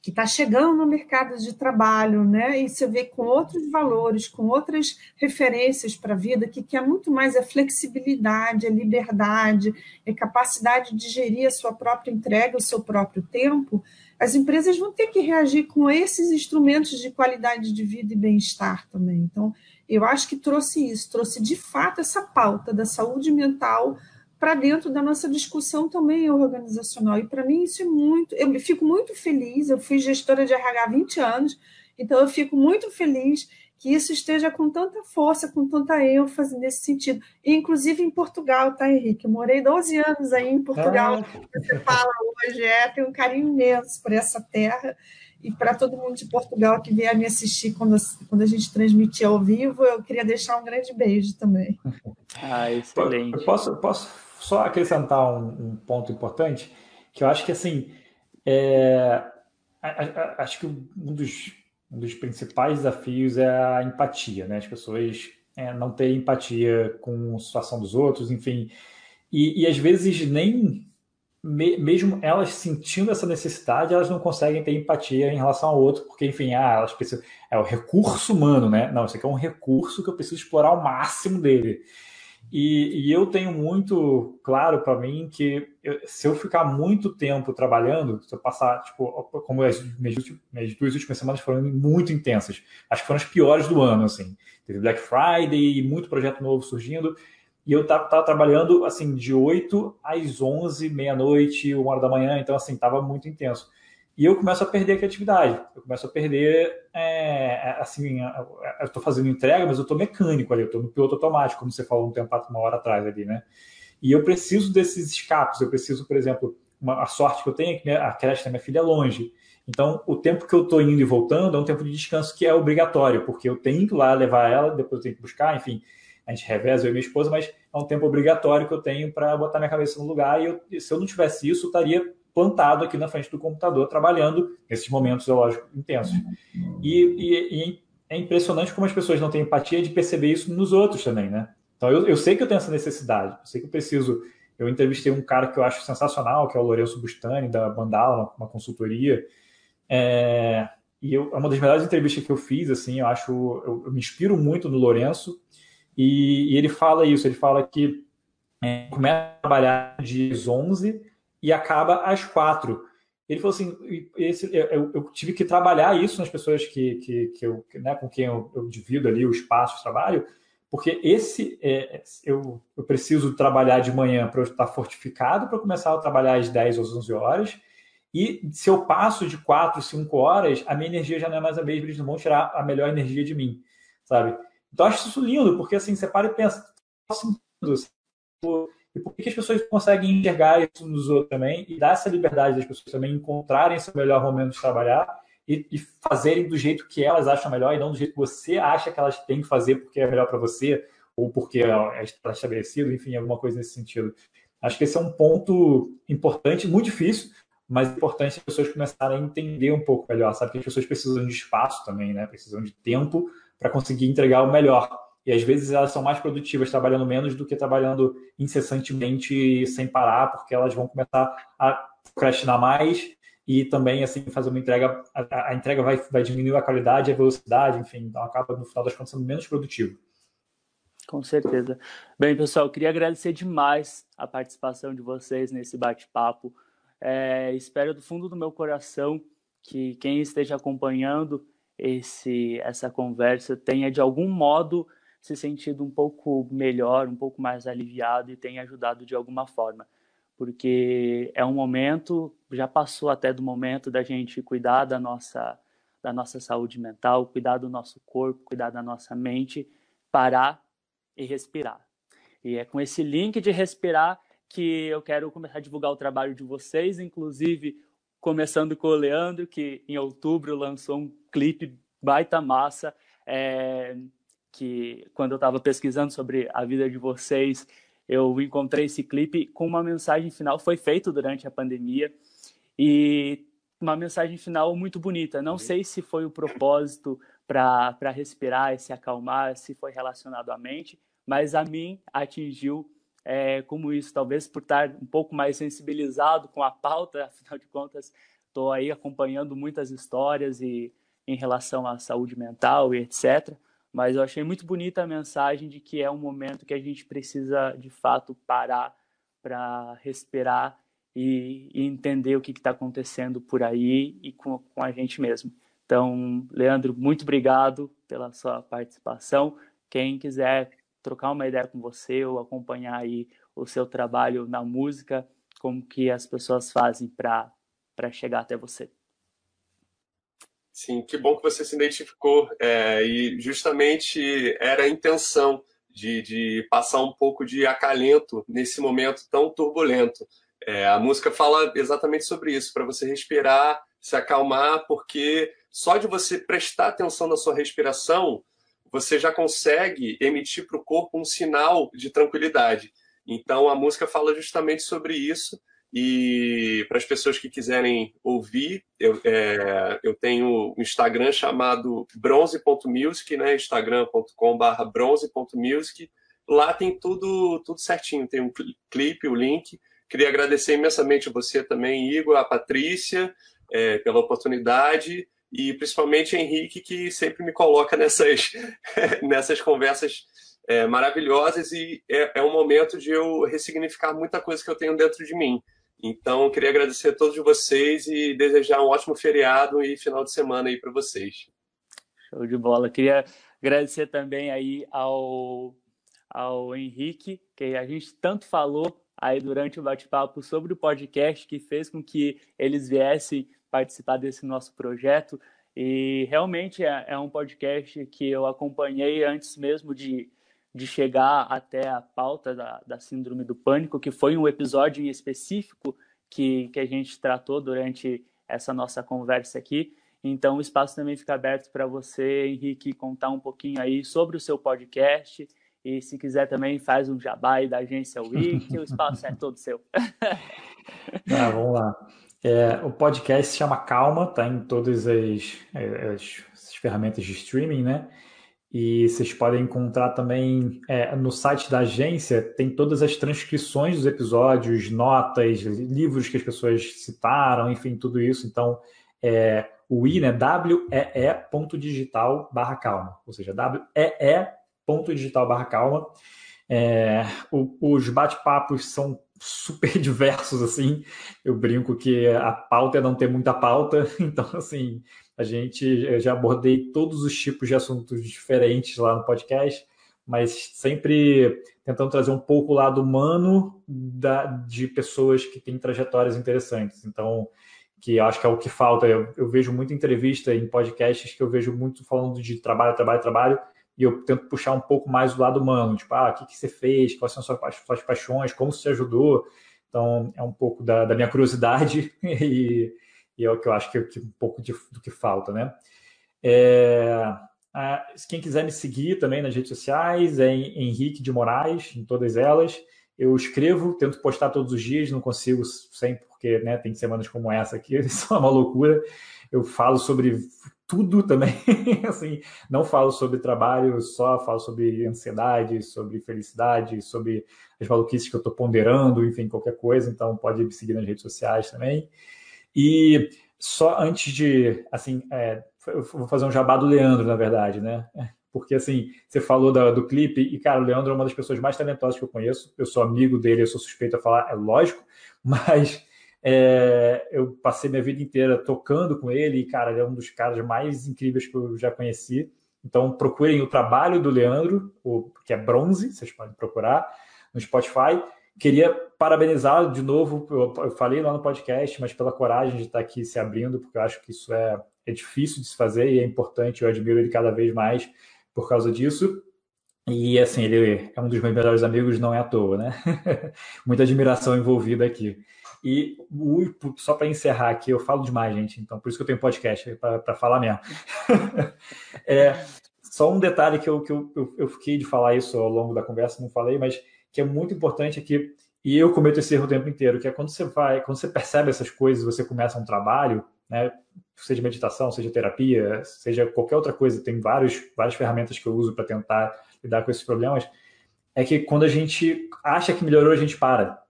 que está chegando no mercado de trabalho, né? E você vê com outros valores, com outras referências para a vida, que quer muito mais a flexibilidade, a liberdade, a capacidade de gerir a sua própria entrega, o seu próprio tempo, as empresas vão ter que reagir com esses instrumentos de qualidade de vida e bem-estar também. Então, eu acho que trouxe isso, trouxe de fato essa pauta da saúde mental para dentro da nossa discussão também organizacional. E para mim isso é muito. Eu fico muito feliz. Eu fui gestora de RH há 20 anos, então eu fico muito feliz que isso esteja com tanta força, com tanta ênfase nesse sentido. E, inclusive em Portugal, tá, Henrique? Eu morei 12 anos aí em Portugal. Ah. Você fala hoje, é, tenho um carinho imenso por essa terra. E para todo mundo de Portugal que vier me assistir quando, quando a gente transmitir ao vivo, eu queria deixar um grande beijo também. Ah, excelente. Eu posso, posso só acrescentar um, um, ponto importante, que eu acho que assim, é, acho que um dos, um dos principais desafios é a empatia, né? As pessoas é, não terem empatia com a situação dos outros, enfim. E, e às vezes nem me, mesmo elas sentindo essa necessidade, elas não conseguem ter empatia em relação ao outro, porque, enfim, ah, elas precisam. É o recurso humano, né? Não, isso aqui é um recurso que eu preciso explorar o máximo dele. E, e eu tenho muito claro para mim que eu, se eu ficar muito tempo trabalhando, se eu passar, tipo, como as minhas, duas últimas semanas foram muito intensas, acho que foram as piores do ano, assim. Teve Black Friday, muito projeto novo surgindo, e eu tava, tava trabalhando, assim, de 8 às 11, meia-noite, uma hora da manhã, então, assim, tava muito intenso e eu começo a perder a criatividade. Eu começo a perder, é, é assim, eu estou fazendo entrega, mas eu estou mecânico ali, eu estou no piloto automático, como você falou um tempo, uma hora atrás ali, né? E eu preciso desses escapes, eu preciso, por exemplo, uma, a sorte que eu tenho é que a creche da minha filha é longe. Então, o tempo que eu estou indo e voltando é um tempo de descanso que é obrigatório, porque eu tenho que ir lá levar ela, depois eu tenho que buscar, enfim, a gente reveza eu e minha esposa, mas é um tempo obrigatório que eu tenho para botar minha cabeça no lugar. E eu, se eu não tivesse isso, eu estaria plantado aqui na frente do computador, trabalhando nesses momentos, é lógico, intensos. E, e, e, é impressionante como as pessoas não têm empatia de perceber isso nos outros também, né? Então, eu, eu sei que eu tenho essa necessidade, eu sei que eu preciso. Eu entrevistei um cara que eu acho sensacional, que é o Lourenço Bustani, da Bandala, uma, uma consultoria. É, e eu, é uma das melhores entrevistas que eu fiz, assim, eu acho, eu, eu me inspiro muito no Lourenço, e, e, ele fala isso, ele fala que é, começa a trabalhar de 11 e acaba às quatro. Ele falou assim: esse, eu, eu, tive que trabalhar isso nas pessoas que, que, que eu, né, com quem eu, eu, divido ali o espaço de trabalho, porque esse é, eu, eu preciso trabalhar de manhã para eu estar fortificado para começar a trabalhar às 10 ou 11 horas. E se eu passo de 4, 5 horas, a minha energia já não é mais a mesma, eles não vão tirar a melhor energia de mim, sabe? Então, acho isso lindo, porque assim, você para e pensa, sentido. E por que as pessoas conseguem enxergar isso nos outros também e dar essa liberdade das pessoas também encontrarem seu melhor momento de trabalhar e, e, fazerem do jeito que elas acham melhor e não do jeito que você acha que elas têm que fazer porque é melhor para você ou porque é está estabelecido, enfim, alguma coisa nesse sentido. Acho que esse é um ponto importante, muito difícil, mas importante as pessoas começarem a entender um pouco melhor, sabe? Que as pessoas precisam de espaço também, né? Precisam de tempo para conseguir entregar o melhor. E às vezes elas são mais produtivas trabalhando menos do que trabalhando incessantemente sem parar, porque elas vão começar a procrastinar mais e também assim fazer uma entrega, a, a entrega vai, vai diminuir a qualidade, a velocidade, enfim, então acaba no final das contas sendo menos produtivo. Com certeza. Bem, pessoal, queria agradecer demais a participação de vocês nesse bate-papo. É, espero do fundo do meu coração que quem esteja acompanhando esse, essa conversa tenha de algum modo se sentido um pouco melhor, um pouco mais aliviado e tem ajudado de alguma forma. Porque é um momento, já passou até do momento da gente cuidar da nossa, da nossa saúde mental, cuidar do nosso corpo, cuidar da nossa mente, parar e respirar. E é com esse link de respirar que eu quero começar a divulgar o trabalho de vocês, inclusive começando com o Leandro, que em outubro lançou um clipe baita massa. É, que quando eu estava pesquisando sobre a vida de vocês, eu encontrei esse clipe com uma mensagem final, foi feito durante a pandemia, e uma mensagem final muito bonita. Não sei se foi o propósito para respirar e se acalmar, se foi relacionado à mente, mas a mim atingiu é, como isso, talvez por estar um pouco mais sensibilizado com a pauta, <laughs> afinal de contas, estou aí acompanhando muitas histórias e em relação à saúde mental e etc. Mas eu achei muito bonita a mensagem de que é um momento que a gente precisa de fato parar para respirar e, e, entender o que está acontecendo por aí e com, com a gente mesmo. Então, Leandro, muito obrigado pela sua participação. Quem quiser trocar uma ideia com você ou acompanhar aí o seu trabalho na música, como que as pessoas fazem para chegar até você. Sim, que bom que você se identificou. É, e justamente era a intenção de, de, passar um pouco de acalento nesse momento tão turbulento. É, a música fala exatamente sobre isso, para você respirar, se acalmar, porque só de você prestar atenção na sua respiração, você já consegue emitir para o corpo um sinal de tranquilidade. Então a música fala justamente sobre isso. E para as pessoas que quiserem ouvir, eu, é, eu tenho um Instagram chamado bronze.music, né? instagram.com.br bronze.music. Lá tem tudo, tudo certinho, tem um clipe, o link. Queria agradecer imensamente a você também, Igor, a Patrícia, é, pela oportunidade e principalmente Henrique, que sempre me coloca nessas, <laughs> nessas conversas é, maravilhosas e é, é, um momento de eu ressignificar muita coisa que eu tenho dentro de mim. Então, queria agradecer a todos vocês e desejar um ótimo feriado e final de semana aí para vocês. Show de bola. Queria agradecer também aí ao, ao Henrique, que a gente tanto falou aí durante o bate-papo sobre o podcast, que fez com que eles viessem participar desse nosso projeto. E realmente é, é, um podcast que eu acompanhei antes mesmo de, de chegar até a pauta da, da Síndrome do Pânico, que foi um episódio em específico que, que a gente tratou durante essa nossa conversa aqui. Então, o espaço também fica aberto para você, Henrique, contar um pouquinho aí sobre o seu podcast. E se quiser também, faz um jabá aí da agência Wiki, o espaço é todo seu. <laughs> ah, vamos lá. É, o podcast se chama Calma, tá em todas as, as, as, ferramentas de streaming, né? E vocês podem encontrar também é, no site da agência, tem todas as transcrições dos episódios, notas, livros que as pessoas citaram, enfim, tudo isso. Então, é, o i, né? W-E-E.digital barra calma, ou seja, W-E-E.digital barra calma. É, os bate-papos são super <laughs> diversos, assim. Eu brinco que a pauta é não ter muita pauta, <laughs> então, assim, a gente, eu já abordei todos os tipos de assuntos diferentes lá no podcast, mas sempre tentando trazer um pouco o lado humano da, de pessoas que têm trajetórias interessantes. Então, que acho que é o que falta. Eu, eu vejo muita entrevista em podcasts que eu vejo muito falando de trabalho, trabalho, trabalho, e eu tento puxar um pouco mais do lado humano, tipo, ah, o que, que você fez, quais são as suas, suas paixões, como você ajudou. Então, é um pouco da, da minha curiosidade <laughs> e, e, é o que eu acho que, que um pouco de, do que falta, né? É, a, quem quiser me seguir também nas redes sociais é Henrique de Moraes, em todas elas. Eu escrevo, tento postar todos os dias, não consigo sempre, porque né, tem semanas como essa aqui, <laughs> isso é uma loucura. Eu falo sobre tudo também, <laughs> assim, não falo sobre trabalho, só falo sobre ansiedade, sobre felicidade, sobre as maluquices que eu estou ponderando, enfim, qualquer coisa, então pode me seguir nas redes sociais também. E só antes de, assim, é, eu vou fazer um jabá do Leandro, na verdade, né? Porque, assim, você falou da, do clipe, e, cara, o Leandro é uma das pessoas mais talentosas que eu conheço, eu sou amigo dele, eu sou suspeito a falar, é lógico, <laughs> mas é, eu passei minha vida inteira tocando com ele e, cara, ele é um dos caras mais incríveis que eu já conheci. Então, procurem o trabalho do Leandro, o, que é Bronze, vocês podem procurar no Spotify. Queria parabenizá-lo de novo, eu, eu, falei lá no podcast, mas pela coragem de estar aqui se abrindo, porque eu acho que isso é, é difícil de se fazer e é importante, eu admiro ele cada vez mais por causa disso. E assim, ele é um dos meus melhores amigos, não é à toa, né? <laughs> Muita admiração envolvida aqui. E só para encerrar aqui, eu falo demais, gente, então por isso que eu tenho podcast, para falar mesmo. <laughs> é, só um detalhe que, eu, que eu, eu, eu, fiquei de falar isso ao longo da conversa, não falei, mas que é muito importante é que, e eu cometo esse erro o tempo inteiro, que é quando você vai, quando você percebe essas coisas, você começa um trabalho, né, seja meditação, seja terapia, seja qualquer outra coisa, tem vários, várias ferramentas que eu uso para tentar lidar com esses problemas, é que quando a gente acha que melhorou, a gente para.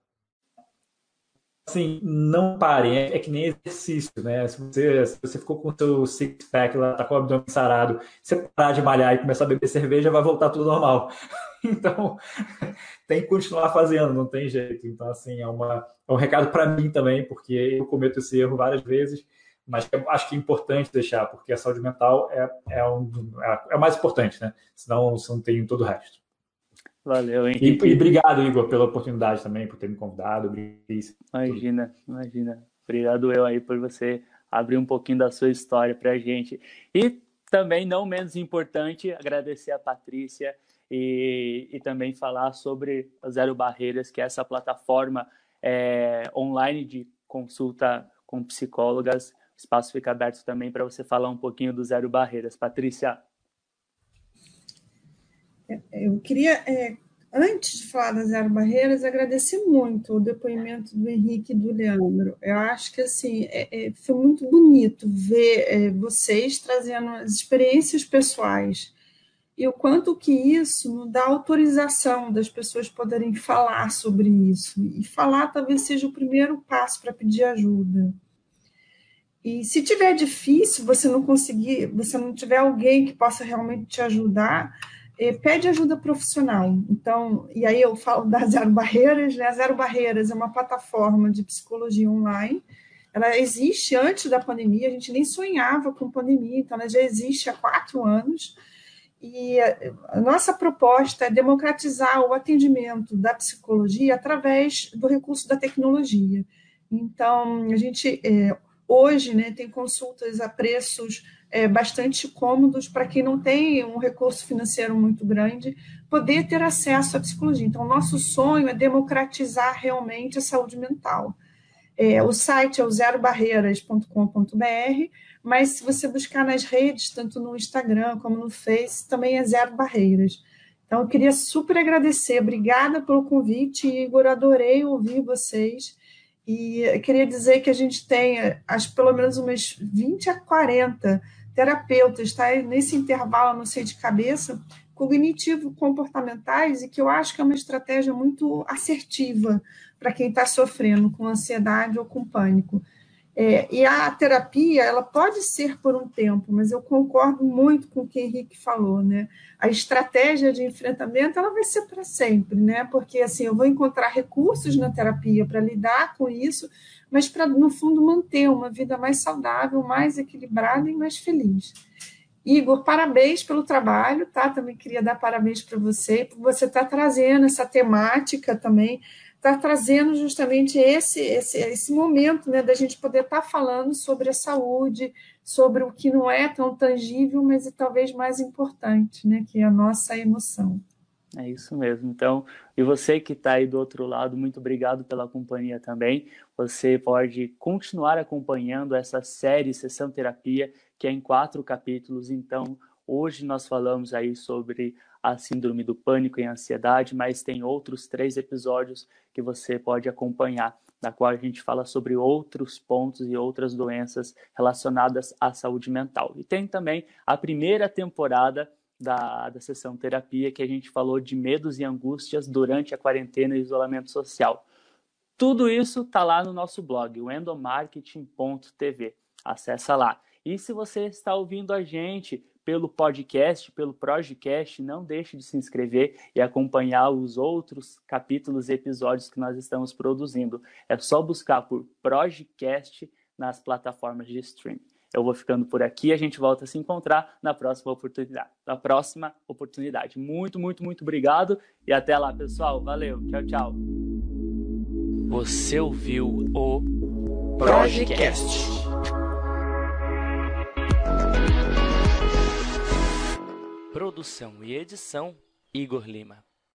Assim, não parem, é, é que nem exercício, né? Se você, se você ficou com o seu six-pack lá, tá com o abdômen sarado, você parar de malhar e começar a beber cerveja, vai voltar tudo normal. <laughs> Então, <laughs> tem que continuar fazendo, não tem jeito. Então, assim, é, uma, é um recado para mim também, porque eu cometo esse erro várias vezes, mas acho que é importante deixar, porque a saúde mental é, é, um, é, é mais importante, né? Senão você não tem todo o resto. Valeu, Henrique. E, e, obrigado, Igor, pela oportunidade também, por ter me convidado. Imagina, tudo. imagina. Obrigado eu aí por você abrir um pouquinho da sua história para a gente. E também, não menos importante, agradecer a Patrícia e, e também falar sobre Zero Barreiras, que é essa plataforma é, online de consulta com psicólogas. O espaço fica aberto também para você falar um pouquinho do Zero Barreiras. Patrícia. Eu queria, é, antes de falar das Zero Barreiras, agradecer muito o depoimento do Henrique e do Leandro. Eu acho que assim é, é, foi muito bonito ver é, vocês trazendo as experiências pessoais e o quanto que isso não dá autorização das pessoas poderem falar sobre isso. E falar talvez seja o primeiro passo para pedir ajuda. E se tiver difícil, você não conseguir, você não tiver alguém que possa realmente te ajudar, pede ajuda profissional. Então, e aí eu falo da Zero Barreiras, né? A Zero Barreiras é uma plataforma de psicologia online. Ela existe antes da pandemia, a gente nem sonhava com pandemia, então ela já existe há quatro anos. E a nossa proposta é democratizar o atendimento da psicologia através do recurso da tecnologia. Então, a gente é, hoje né, tem consultas a preços é, bastante cômodos para quem não tem um recurso financeiro muito grande poder ter acesso à psicologia. Então, nosso sonho é democratizar realmente a saúde mental. É, o site é o zerobarreiras.com.br, mas se você buscar nas redes, tanto no Instagram como no Face, também é Zero Barreiras. Então, eu queria super agradecer, obrigada pelo convite, Igor, adorei ouvir vocês. E queria dizer que a gente tem, acho pelo menos umas 20 a 40 terapeutas, está nesse intervalo, não sei de cabeça, cognitivo-comportamentais, e que eu acho que é uma estratégia muito assertiva para quem está sofrendo com ansiedade ou com pânico. É, e a terapia, ela pode ser por um tempo, mas eu concordo muito com o que o Henrique falou, né? A estratégia de enfrentamento, ela vai ser para sempre, né? Porque, assim, eu vou encontrar recursos na terapia para lidar com isso, mas para, no fundo, manter uma vida mais saudável, mais equilibrada e mais feliz. Igor, parabéns pelo trabalho, tá? Também queria dar parabéns para você, por você estar tá trazendo essa temática também, está trazendo justamente esse, esse, esse momento né, da gente poder estar tá falando sobre a saúde, sobre o que não é tão tangível, mas é talvez mais importante, né, que é a nossa emoção. É isso mesmo. Então, e você que está aí do outro lado, muito obrigado pela companhia também. Você pode continuar acompanhando essa série Sessão Terapia, que é em quatro capítulos. Então, hoje nós falamos aí sobre a síndrome do pânico e ansiedade, mas tem outros três episódios que você pode acompanhar, na qual a gente fala sobre outros pontos e outras doenças relacionadas à saúde mental. E tem também a primeira temporada da, da sessão terapia, que a gente falou de medos e angústias durante a quarentena e isolamento social. Tudo isso está lá no nosso blog, o endomarketing.tv. Acesse lá. E se você está ouvindo a gente pelo podcast, pelo Projecast, não deixe de se inscrever e acompanhar os outros capítulos e episódios que nós estamos produzindo. É só buscar por Projecast nas plataformas de streaming. Eu vou ficando por aqui, a gente volta a se encontrar na próxima oportunidade. Na próxima oportunidade. Muito, muito, muito obrigado e até lá, pessoal. Valeu. Tchau, tchau. Você ouviu o Projecast. Produção e edição Igor Lima.